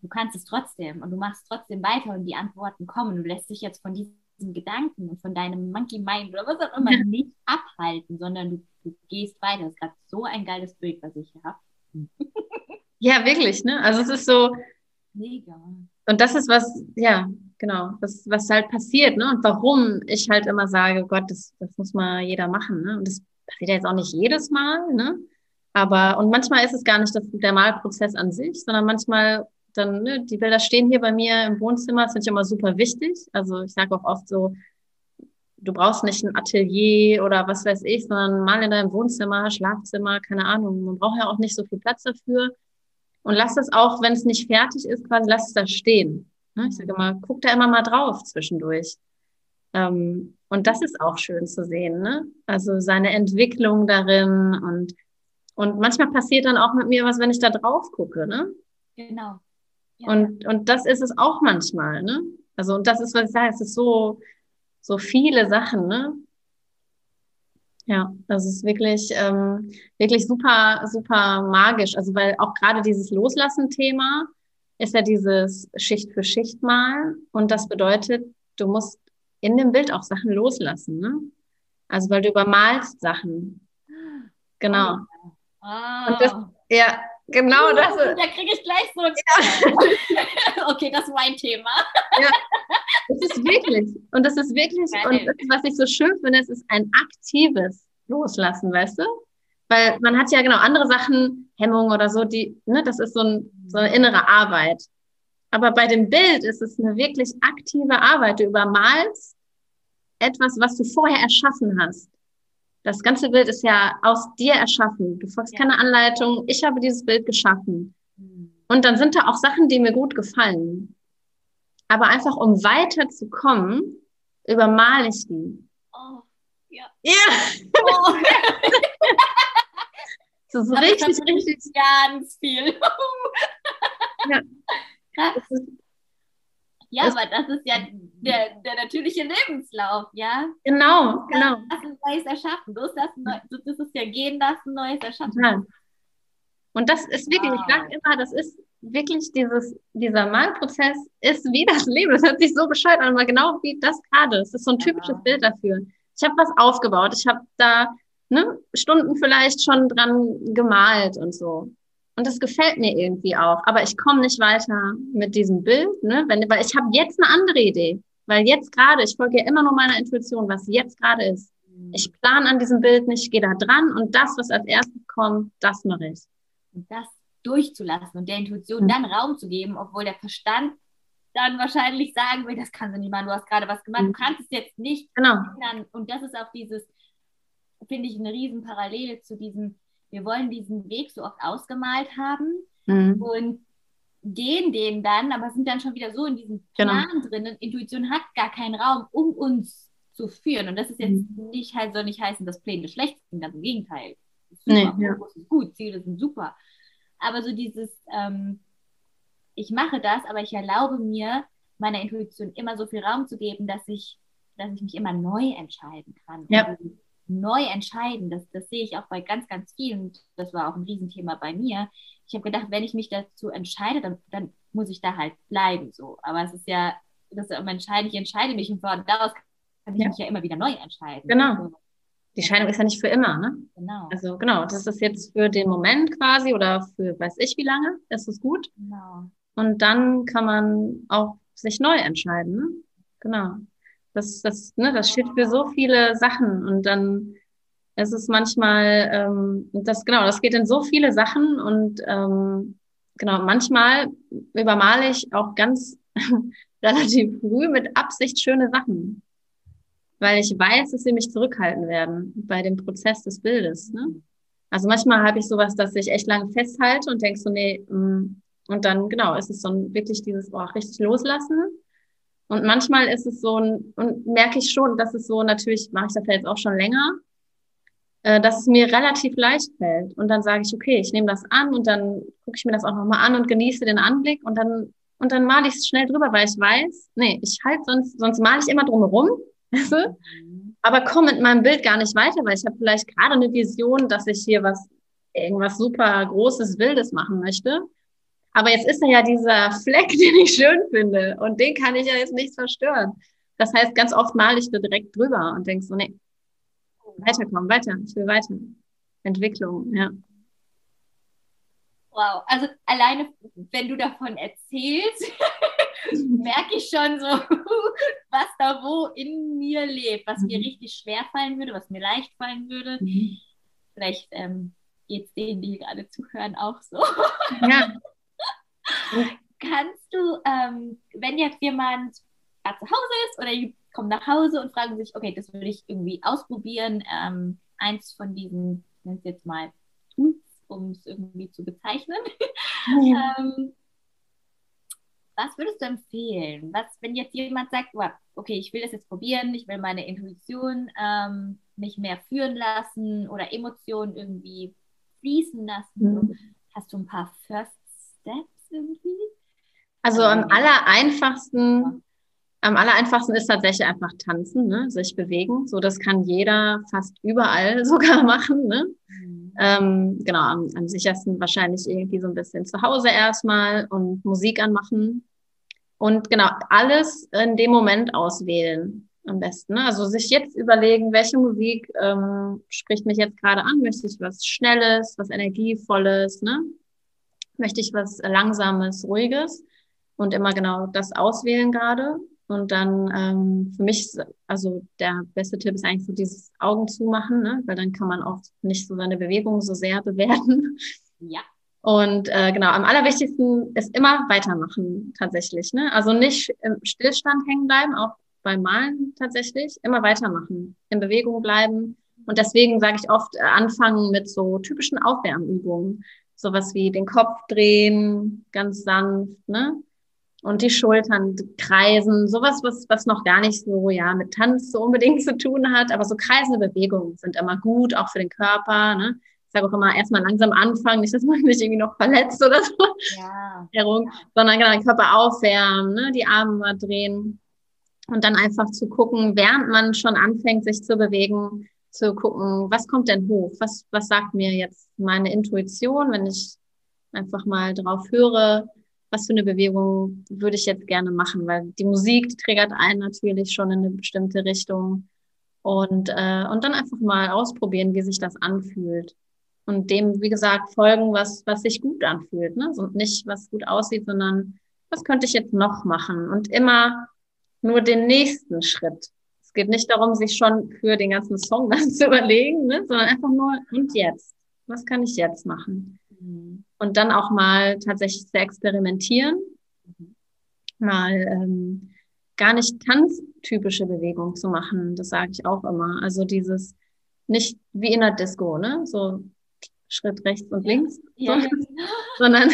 du kannst es trotzdem und du machst trotzdem weiter und die Antworten kommen. Du lässt dich jetzt von diesen Gedanken und von deinem Monkey Mind oder was auch immer ja. nicht abhalten, sondern du, du gehst weiter. Das ist gerade so ein geiles Bild, was ich hier habe. Ja, wirklich, ne? Also es ist so. Mega. Und das ist was, ja, genau, was, was halt passiert, ne? Und warum ich halt immer sage, Gott, das, das muss mal jeder machen, ne? Und das passiert ja jetzt auch nicht jedes Mal, ne? Aber, und manchmal ist es gar nicht das, der Malprozess an sich, sondern manchmal dann, ne, die Bilder stehen hier bei mir im Wohnzimmer, das finde ich immer super wichtig. Also ich sage auch oft so, du brauchst nicht ein Atelier oder was weiß ich, sondern mal in deinem Wohnzimmer, Schlafzimmer, keine Ahnung. Man braucht ja auch nicht so viel Platz dafür. Und lass es auch, wenn es nicht fertig ist, quasi lass es da stehen. Ne? Ich sage immer, guck da immer mal drauf zwischendurch. Ähm, und das ist auch schön zu sehen, ne? Also seine Entwicklung darin und und manchmal passiert dann auch mit mir was, wenn ich da drauf gucke, ne? Genau. Und, und das ist es auch manchmal, ne? Also, und das ist, was ich sage, es ist so, so viele Sachen, ne? Ja, das ist wirklich, ähm, wirklich super, super magisch. Also weil auch gerade dieses Loslassen-Thema ist ja dieses Schicht für Schicht mal. Und das bedeutet, du musst in dem Bild auch Sachen loslassen. Ne? Also weil du übermalst Sachen. Genau. Oh. Und das, ja, genau Uh, das. Da kriege ich gleich so ein ja. Okay, das ist mein Thema. Ja, es ist wirklich. Und das ist wirklich, Geil. und das, was ich so schön finde, es ist ein aktives Loslassen, weißt du? Weil man hat ja genau andere Sachen, Hemmungen oder so, die, ne, das ist so, ein, so eine innere Arbeit. Aber bei dem Bild ist es eine wirklich aktive Arbeit. Du übermalst etwas, was du vorher erschaffen hast. Das ganze Bild ist ja aus dir erschaffen. Du folgst Ja. keine Anleitung. Ich habe dieses Bild geschaffen. Und dann sind da auch Sachen, die mir gut gefallen. Aber einfach um weiterzukommen, übermale ich die. Oh, ja. Ja, Oh, das ist ich richtig, richtig. ganz viel. Ja. Das ist, Ja, Es- aber das ist ja der, der natürliche Lebenslauf, ja? genau, genau. Lassen, Neues erschaffen. Loslassen, neu, das ist ja gehen lassen, Neues erschaffen. Total. Und das ist wirklich, ich Wow. sage immer, das ist wirklich dieses, dieser Malprozess ist wie das Leben. Das hört sich so bescheuert an, aber genau wie das gerade. Es ist so ein typisches Ja. Bild dafür. Ich habe was aufgebaut. Ich habe da ne, Stunden vielleicht schon dran gemalt und so. Und das gefällt mir irgendwie auch. Aber ich komme nicht weiter mit diesem Bild, ne? Wenn, weil ich habe jetzt eine andere Idee. Weil jetzt gerade, ich folge ja immer nur meiner Intuition, was jetzt gerade ist. Ich plane an diesem Bild nicht, gehe da dran und das, was als erstes kommt, das mache ich. Und das durchzulassen und der Intuition Mhm. dann Raum zu geben, obwohl der Verstand dann wahrscheinlich sagen will, das kannst du nicht machen, du hast gerade was gemacht, Mhm. du kannst es jetzt nicht Genau. ändern. Und das ist auch dieses, finde ich, eine riesen Parallele zu diesem, wir wollen diesen Weg so oft ausgemalt haben Mhm. und gehen den dann, aber sind dann schon wieder so in diesem Genau. Plan drin. Und Intuition hat gar keinen Raum, um uns zu führen. Und das ist jetzt Mhm. nicht halt, soll nicht heißen, dass Pläne schlecht sind, ganz im Gegenteil. Ist Nee, Super, ja. Ist gut, Ziele sind super. Aber so dieses, ähm, ich mache das, aber ich erlaube mir, meiner Intuition immer so viel Raum zu geben, dass ich, dass ich mich immer neu entscheiden kann. Ja. Und neu entscheiden, das, das sehe ich auch bei ganz, ganz vielen. Das war auch ein Riesenthema bei mir. Ich habe gedacht, wenn ich mich dazu entscheide, dann, dann muss ich da halt bleiben. So. Aber es ist ja, das ist entscheiden, ich entscheide mich und von daraus kann ich Ja. mich ja immer wieder neu entscheiden. Genau. So, Die Scheidung ist ja nicht für immer, ne? genau. Also genau, das ist jetzt für den Moment quasi oder für weiß ich wie lange, ist es gut. genau. Und dann kann man auch sich neu entscheiden, ne? Genau. Das, das, ne, das steht für so viele Sachen und dann ist es manchmal, ähm, das genau, das geht in so viele Sachen und ähm, genau, manchmal übermale ich auch ganz relativ früh mit Absicht schöne Sachen, weil ich weiß, dass sie mich zurückhalten werden bei dem Prozess des Bildes. Ne? Also manchmal habe ich sowas, dass ich echt lange festhalte und denk so, nee, mm, und dann, genau, ist es so ein, wirklich dieses, oh, richtig loslassen. Und manchmal ist es so ein, und merke ich schon, dass es so, natürlich mache ich das jetzt auch schon länger, äh, dass es mir relativ leicht fällt. Und dann sage ich, okay, ich nehme das an und dann gucke ich mir das auch nochmal an und genieße den Anblick und dann, und dann male ich es schnell drüber, weil ich weiß, nee, ich halt sonst, sonst male ich immer drumherum, aber komme mit meinem Bild gar nicht weiter, weil ich habe vielleicht gerade eine Vision, dass ich hier was, irgendwas super Großes, Wildes machen möchte. Aber jetzt ist da ja dieser Fleck, den ich schön finde und den kann ich ja jetzt nicht zerstören. Das heißt, ganz oft male ich da direkt drüber und denk so, nee, weiterkommen, weiter, ich will weiter. Entwicklung, ja. Wow, also alleine, wenn du davon erzählst, merke ich schon so, was da wo in mir lebt, was mir Mhm. richtig schwer fallen würde, was mir leicht fallen würde. Vielleicht ähm, geht es denen, die gerade zuhören, auch so. Ja, Kannst du, ähm, wenn jetzt jemand gerade zu Hause ist oder die kommen nach Hause und fragen sich, okay, das würde ich irgendwie ausprobieren, ähm, eins von diesen, ich nenne es jetzt mal Tools, um es irgendwie zu bezeichnen. Ähm, was würdest du empfehlen? Was, wenn jetzt jemand sagt, okay, ich will das jetzt probieren, ich will meine Intuition ähm, nicht mehr führen lassen oder Emotionen irgendwie fließen lassen. Mhm. Hast du ein paar First Steps irgendwie? Also am aller einfachsten am aller einfachsten ist tatsächlich einfach tanzen, ne? sich bewegen. So, das kann jeder fast überall sogar machen. Ne? Mhm. Ähm, genau, am, am sichersten wahrscheinlich irgendwie so ein bisschen zu Hause erstmal und Musik anmachen. Und genau, alles in dem Moment auswählen am besten. Ne? Also sich jetzt überlegen, welche Musik ähm, spricht mich jetzt gerade an. Möchte ich was Schnelles, was Energievolles? Ne? Möchte ich was Langsames, Ruhiges? Und immer genau das auswählen gerade. Und dann ähm, für mich, also der beste Tipp ist eigentlich so dieses Augen zumachen, ne? weil dann kann man auch nicht so seine Bewegung so sehr bewerten. Ja. Und äh, genau, am allerwichtigsten ist immer weitermachen tatsächlich. Ne? Also nicht im Stillstand hängen bleiben, auch beim Malen tatsächlich, immer weitermachen, in Bewegung bleiben. Und deswegen sage ich oft, äh, anfangen mit so typischen Aufwärmübungen. Sowas wie den Kopf drehen, ganz sanft, ne? und die Schultern kreisen, sowas, was, was noch gar nicht so, ja, mit Tanz so unbedingt zu tun hat, aber so kreisende Bewegungen sind immer gut, auch für den Körper, ne? Ich sage auch immer, erstmal langsam anfangen, nicht, dass man sich irgendwie noch verletzt oder so, ja. Sondern genau den Körper aufwärmen, ne? die Arme mal drehen und dann einfach zu gucken, während man schon anfängt, sich zu bewegen, zu gucken, was kommt denn hoch? Was, was sagt mir jetzt meine Intuition, wenn ich einfach mal drauf höre, was für eine Bewegung würde ich jetzt gerne machen, weil die Musik die triggert einen natürlich schon in eine bestimmte Richtung und, äh, und dann einfach mal ausprobieren, wie sich das anfühlt. Und dem, wie gesagt, folgen, was, was sich gut anfühlt. Ne? Und nicht, was gut aussieht, sondern was könnte ich jetzt noch machen? Und immer nur den nächsten Schritt. Es geht nicht darum, sich schon für den ganzen Song dann zu überlegen, ne? sondern einfach nur, und jetzt? Was kann ich jetzt machen? Mhm. Und dann auch mal tatsächlich zu experimentieren, mhm. mal ähm, gar nicht tanztypische Bewegungen zu machen. Das sage ich auch immer. Also dieses nicht wie in der Disco, ne? So Schritt rechts und links, ja. so, sondern,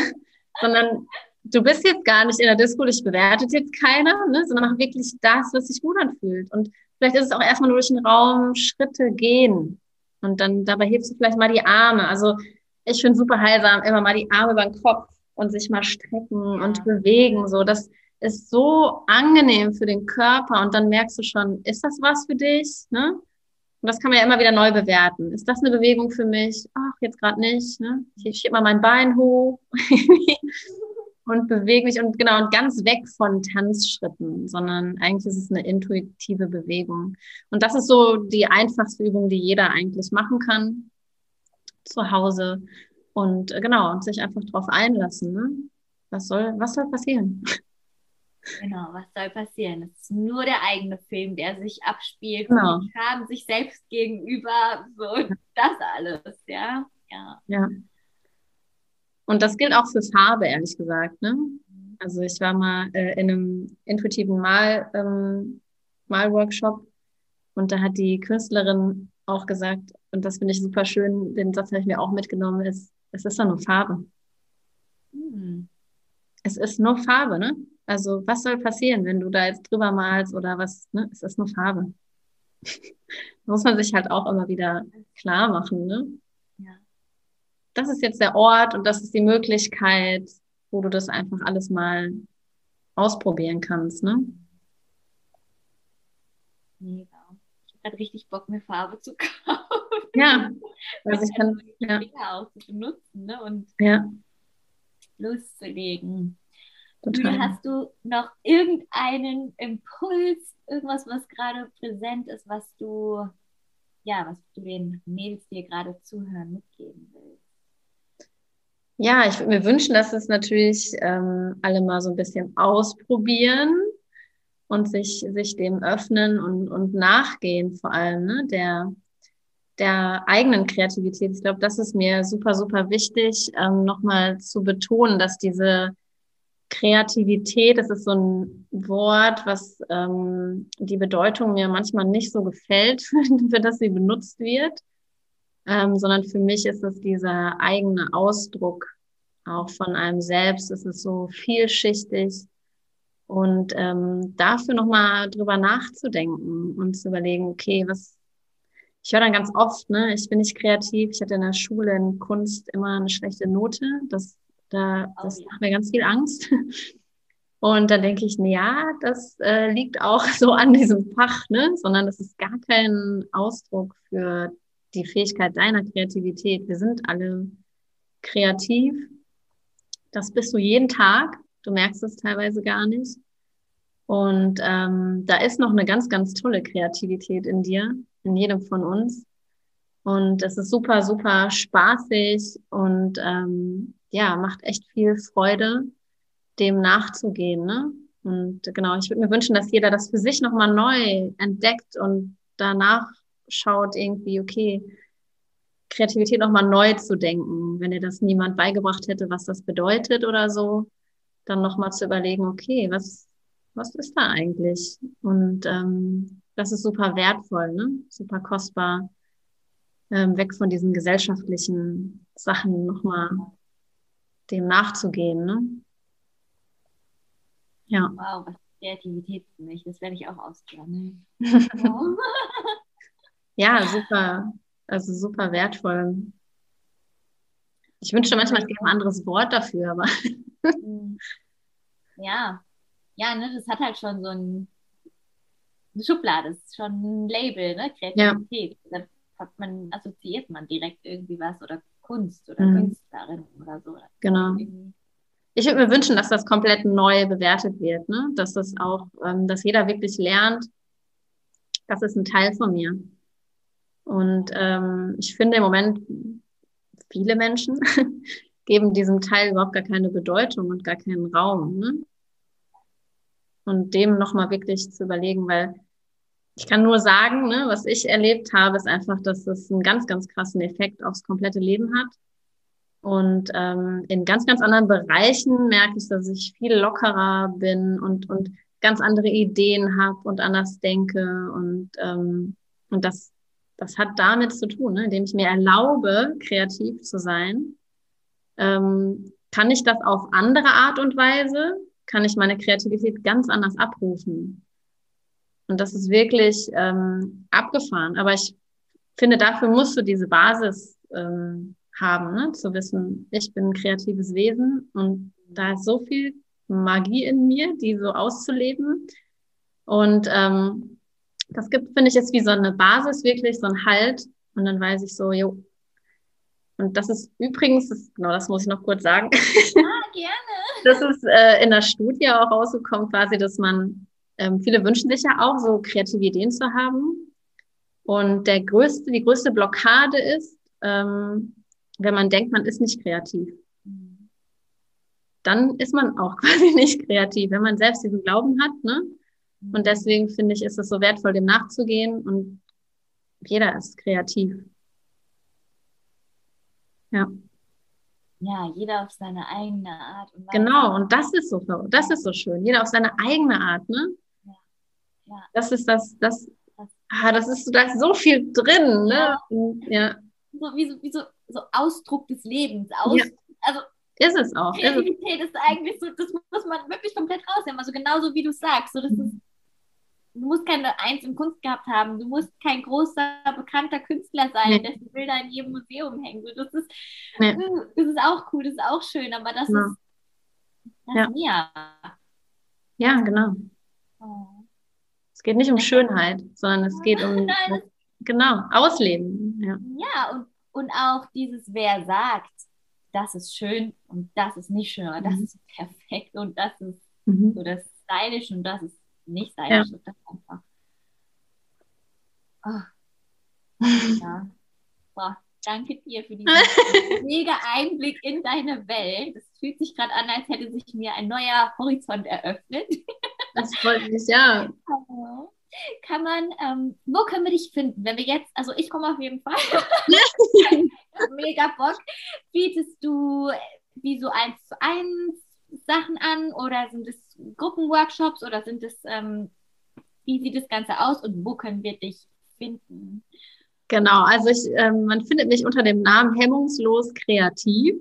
sondern du bist jetzt gar nicht in der Disco, dich bewertet jetzt keiner, ne? sondern mach wirklich das, was sich gut anfühlt. Und vielleicht ist es auch erstmal nur durch den Raum Schritte gehen. Und dann dabei hebst du vielleicht mal die Arme. Also ich finde super heilsam, immer mal die Arme über den Kopf und sich mal strecken und bewegen. So, das ist so angenehm für den Körper. Und dann merkst du schon, ist das was für dich? Ne? Und das kann man ja immer wieder neu bewerten. Ist das eine Bewegung für mich? Ach, jetzt gerade nicht. Ne? Ich schiebe mal mein Bein hoch und bewege mich und genau und ganz weg von Tanzschritten, sondern eigentlich ist es eine intuitive Bewegung. Und das ist so die einfachste Übung, die jeder eigentlich machen kann zu Hause und äh, genau, und sich einfach darauf einlassen. Ne? Was soll, was soll passieren? Genau, was soll passieren? Es ist nur der eigene Film, der sich abspielt. Genau. Schaden sich selbst gegenüber, so das alles, ja. Ja. ja. Und das gilt auch für Farbe, ehrlich gesagt. Ne? Also ich war mal äh, in einem intuitiven Mal, ähm, Malworkshop und da hat die Künstlerin auch gesagt, und das finde ich super schön, den Satz habe ich mir auch mitgenommen, ist, es ist doch nur Farbe. Hm. Es ist nur Farbe, ne? Also was soll passieren, wenn du da jetzt drüber malst oder was, ne? Es ist nur Farbe. muss man sich halt auch immer wieder klar machen, ne? Das ist jetzt der Ort und das ist die Möglichkeit, wo du das einfach alles mal ausprobieren kannst, ne? Mega gerade richtig Bock, mir Farbe zu kaufen. Ja, also ich kann ja. auch zu benutzen ne? und ja. loszulegen. Total. Hast du noch irgendeinen Impuls, irgendwas, was gerade präsent ist, was du, ja, was du den Mädels, die gerade zuhören, mitgeben willst? Ja, ich würde mir wünschen, dass es natürlich ähm, alle mal so ein bisschen ausprobieren und sich, sich dem öffnen und, und nachgehen, vor allem, ne, der, der eigenen Kreativität. Ich glaube, das ist mir super, super wichtig, ähm, nochmal zu betonen, dass diese Kreativität, das ist so ein Wort, was ähm, die Bedeutung mir manchmal nicht so gefällt, für das sie benutzt wird, ähm, sondern für mich ist es dieser eigene Ausdruck auch von einem selbst. Es ist so vielschichtig und ähm, dafür nochmal drüber nachzudenken und zu überlegen, okay, was, ich höre dann ganz oft, ne, ich bin nicht kreativ, ich hatte in der Schule in Kunst immer eine schlechte Note, das, da, oh das macht mir ganz viel Angst. Und dann denke ich, na ja, das äh, liegt auch so an diesem Fach, ne? sondern das ist gar kein Ausdruck für die Fähigkeit deiner Kreativität. Wir sind alle kreativ. Das bist du jeden Tag. Du merkst es teilweise gar nicht. Und ähm, da ist noch eine ganz, ganz tolle Kreativität in dir, in jedem von uns. Und es ist super, super spaßig und ähm, ja, macht echt viel Freude, dem nachzugehen. Ne? Und genau, ich würde mir wünschen, dass jeder das für sich nochmal neu entdeckt und danach schaut irgendwie, okay, Kreativität nochmal neu zu denken. Wenn dir das niemand beigebracht hätte, was das bedeutet oder so, dann nochmal zu überlegen, okay, was, was ist da eigentlich? Und ähm, das ist super wertvoll, ne? super kostbar, ähm, weg von diesen gesellschaftlichen Sachen nochmal dem nachzugehen. Ne? Ja. Wow, was Kreativität für mich, das werde ich auch ausplanen. ja, super, also super wertvoll. Ich wünschte manchmal, es gäbe ein anderes Wort dafür, aber. ja, ja, ne, das hat halt schon so ein, eine Schublade, das ist schon ein Label, ne, Kreativität. Ja. Da man, assoziiert man direkt irgendwie was oder Kunst oder mhm. Künstlerin oder so. Genau. Ich würde mir wünschen, dass das komplett neu bewertet wird, ne? dass das auch, ähm, dass jeder wirklich lernt, das ist ein Teil von mir. Und ähm, ich finde im Moment, viele Menschen geben diesem Teil überhaupt gar keine Bedeutung und gar keinen Raum. Ne? Und dem nochmal wirklich zu überlegen, weil ich kann nur sagen, ne, was ich erlebt habe, ist einfach, dass es einen ganz, ganz krassen Effekt aufs komplette Leben hat. Und ähm, in ganz, ganz anderen Bereichen merke ich, dass ich viel lockerer bin und, und ganz andere Ideen habe und anders denke. Und, ähm, und das, das hat damit zu tun, ne? indem ich mir erlaube, kreativ zu sein. Ähm, kann ich das auf andere Art und Weise? Kann ich meine Kreativität ganz anders abrufen? Und das ist wirklich ähm, abgefahren. Aber ich finde, dafür musst du diese Basis ähm, haben, ne? zu wissen, ich bin ein kreatives Wesen und da ist so viel Magie in mir, die so auszuleben. Und ähm, das gibt, finde ich, jetzt wie so eine Basis, wirklich so ein Halt. Und dann weiß ich so, jo. Und das ist übrigens, das, genau das muss ich noch kurz sagen. Ah, gerne. das ist äh, in der Studie auch rausgekommen, quasi, dass man ähm, viele wünschen sich ja auch, so kreative Ideen zu haben. Und der größte, die größte Blockade ist, ähm, wenn man denkt, man ist nicht kreativ. Dann ist man auch quasi nicht kreativ, wenn man selbst diesen Glauben hat. Ne? Und deswegen finde ich, ist es so wertvoll, dem nachzugehen. Und jeder ist kreativ. Ja. Ja, jeder auf seine eigene Art. Und genau, und das ist so, das ist so schön. Jeder auf seine eigene Art, ne? Ja. Das ist das, das, ah, das ist, da ist so viel drin, ne? Ja. So, wie, so, wie so, so Ausdruck des Lebens. Aus, ja. Also, ist es auch. Kreativität ist, ist eigentlich so, das muss man wirklich komplett rausnehmen. Also genauso wie du sagst. So, das ist, du musst keine Eins in Kunst gehabt haben. Du musst kein großer, bekannter Künstler sein, nee. dessen Bilder in jedem Museum hängen. Das, ist, nee. das ist auch cool, das ist auch schön, aber das ja. ist das ja. mir. Ja, genau. Oh. Es geht nicht um Schönheit, sondern es geht um Nein, genau Ausleben. Ja, ja und, und auch dieses, wer sagt, das ist schön und das ist nicht schön, oder das mhm. ist perfekt und das ist mhm. so das stylisch und das ist nicht stylisch. Ja. Das einfach. Oh. Ja. Boah, danke dir für diesen mega Einblick in deine Welt. Es fühlt sich gerade an, als hätte sich mir ein neuer Horizont eröffnet. Das freut mich, ja. Kann man, ähm, wo können wir dich finden? Wenn wir jetzt, also ich komme auf jeden Fall. Mega Bock. Bietest du wie so eins zu eins Sachen an oder sind es Gruppenworkshops oder sind es, ähm, wie sieht das Ganze aus und wo können wir dich finden? Genau, also ich, ähm, man findet mich unter dem Namen Hemmungslos Kreativ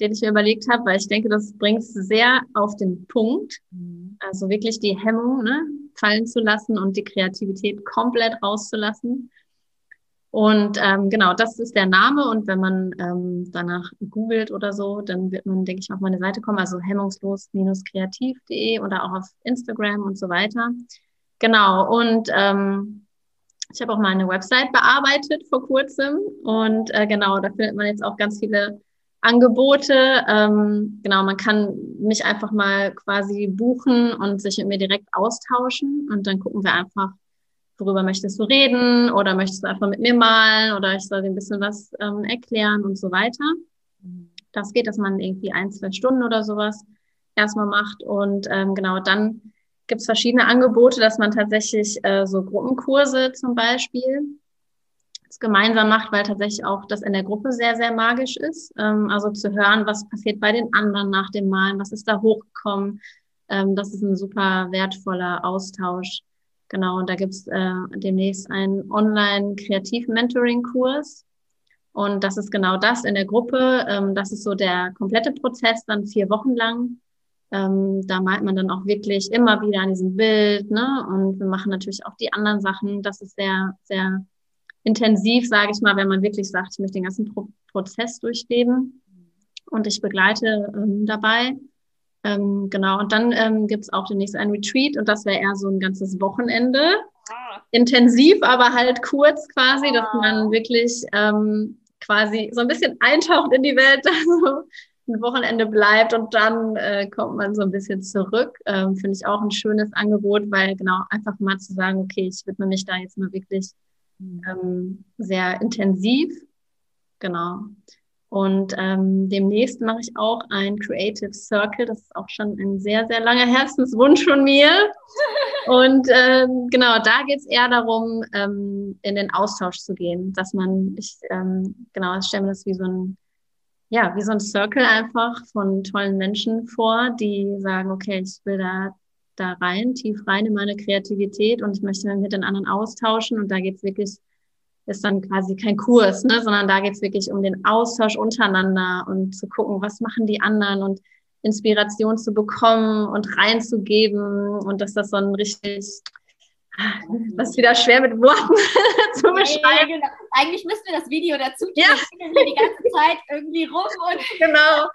den ich mir überlegt habe, weil ich denke, das bringt es sehr auf den Punkt. Mhm. Also wirklich die Hemmung ne, fallen zu lassen und die Kreativität komplett rauszulassen. Und ähm, genau, das ist der Name. Und wenn man ähm, danach googelt oder so, dann wird man, denke ich, auf meine Seite kommen, also hemmungslos-kreativ.de oder auch auf Instagram und so weiter. Genau. Und ähm, ich habe auch mal eine Website bearbeitet vor kurzem. Und äh, genau, da findet man jetzt auch ganz viele Angebote. Ähm, genau, man kann mich einfach mal quasi buchen und sich mit mir direkt austauschen. Und dann gucken wir einfach, worüber möchtest du reden oder möchtest du einfach mit mir malen oder ich soll dir ein bisschen was ähm, erklären und so weiter. Das geht, dass man irgendwie ein, zwei Stunden oder sowas erstmal macht und ähm, genau dann gibt es verschiedene Angebote, dass man tatsächlich äh, so Gruppenkurse zum Beispiel gemeinsam macht, weil tatsächlich auch das in der Gruppe sehr, sehr magisch ist. Ähm, also zu hören, was passiert bei den anderen nach dem Malen, was ist da hochgekommen. Ähm, das ist ein super wertvoller Austausch. Genau, und da gibt's äh, demnächst einen Online-Kreativ-Mentoring-Kurs. Und das ist genau das in der Gruppe. Ähm, das ist so der komplette Prozess, dann vier Wochen lang. Ähm, da malt man dann auch wirklich immer wieder an diesem Bild. Ne? Und wir machen natürlich auch die anderen Sachen. Das ist sehr, sehr intensiv, sage ich mal, wenn man wirklich sagt, ich möchte den ganzen Pro Prozess durchleben. Und ich begleite ähm, dabei. Ähm, genau, und dann ähm, gibt es auch demnächst ein Retreat und das wäre eher so ein ganzes Wochenende. Ah. Intensiv, aber halt kurz quasi, dass ah. man wirklich ähm, quasi so ein bisschen eintaucht in die Welt, also ein Wochenende bleibt und dann äh, kommt man so ein bisschen zurück. Ähm, Finde ich auch ein schönes Angebot, weil genau einfach mal zu sagen, okay, ich widme mich da jetzt mal wirklich mhm. ähm, sehr intensiv. Genau. Und ähm, demnächst mache ich auch ein Creative Circle. Das ist auch schon ein sehr, sehr langer Herzenswunsch von mir. Und ähm, genau, da geht es eher darum, ähm, in den Austausch zu gehen, dass man, ich ähm, genau, ich stelle mir das wie so ein, ja, wie so ein Circle einfach von tollen Menschen vor, die sagen, okay, ich will da da rein, tief rein in meine Kreativität und ich möchte mich mit den anderen austauschen. Und da geht es wirklich ist dann quasi kein Kurs, ne, sondern da geht es wirklich um den Austausch untereinander und zu gucken, was machen die anderen und Inspiration zu bekommen und reinzugeben und dass das so ein richtig, das ist wieder schwer mit Worten zu beschreiben. Ja, genau. Eigentlich müssten wir das Video dazu tun, ja. wir die ganze Zeit irgendwie rum und genau,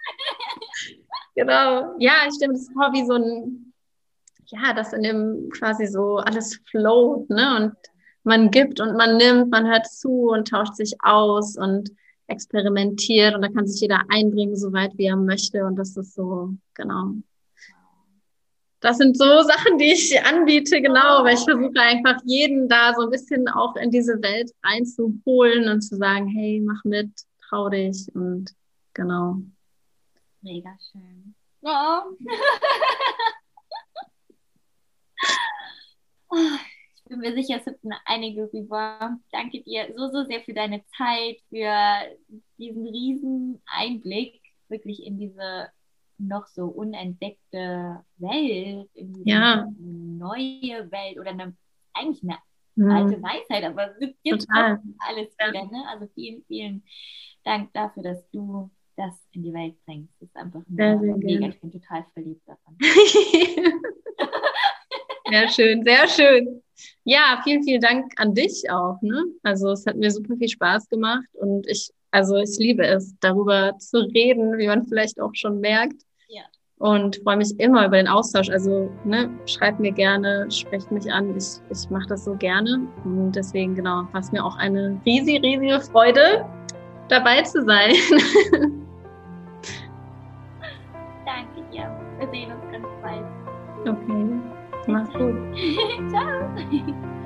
genau, ja, ich stelle mir das vor wie so ein, ja, das in dem quasi so alles float, ne, und man gibt und man nimmt, man hört zu und tauscht sich aus und experimentiert und da kann sich jeder einbringen, soweit wie er möchte und das ist so, genau. Das sind so Sachen, die ich anbiete, genau, weil ich versuche einfach jeden da so ein bisschen auch in diese Welt reinzuholen und zu sagen, hey, mach mit, trau dich und genau. Mega schön. Oh. bin mir sicher, es sind einige rüber. Danke dir so, so sehr für deine Zeit, für diesen riesen Einblick wirklich in diese noch so unentdeckte Welt, in diese ja. neue Welt oder eine, eigentlich eine mhm. alte Weisheit, aber es gibt Total. alles ja. wieder. Ne? Also vielen, vielen Dank dafür, dass du das in die Welt bringst. Das ist einfach sehr, sehr mega. Ich bin total verliebt davon. sehr schön, sehr schön. Ja, vielen, vielen Dank an dich auch. Ne? Also es hat mir super viel Spaß gemacht und ich, also ich liebe es, darüber zu reden, wie man vielleicht auch schon merkt. Ja. Und freue mich immer über den Austausch. Also ne, schreibt mir gerne, sprecht mich an. Ich, ich mache das so gerne. Und deswegen, genau, war es mir auch eine riesige, riesige Freude, dabei zu sein. Danke dir. Wir sehen uns ganz bald. Okay. ます。チャオ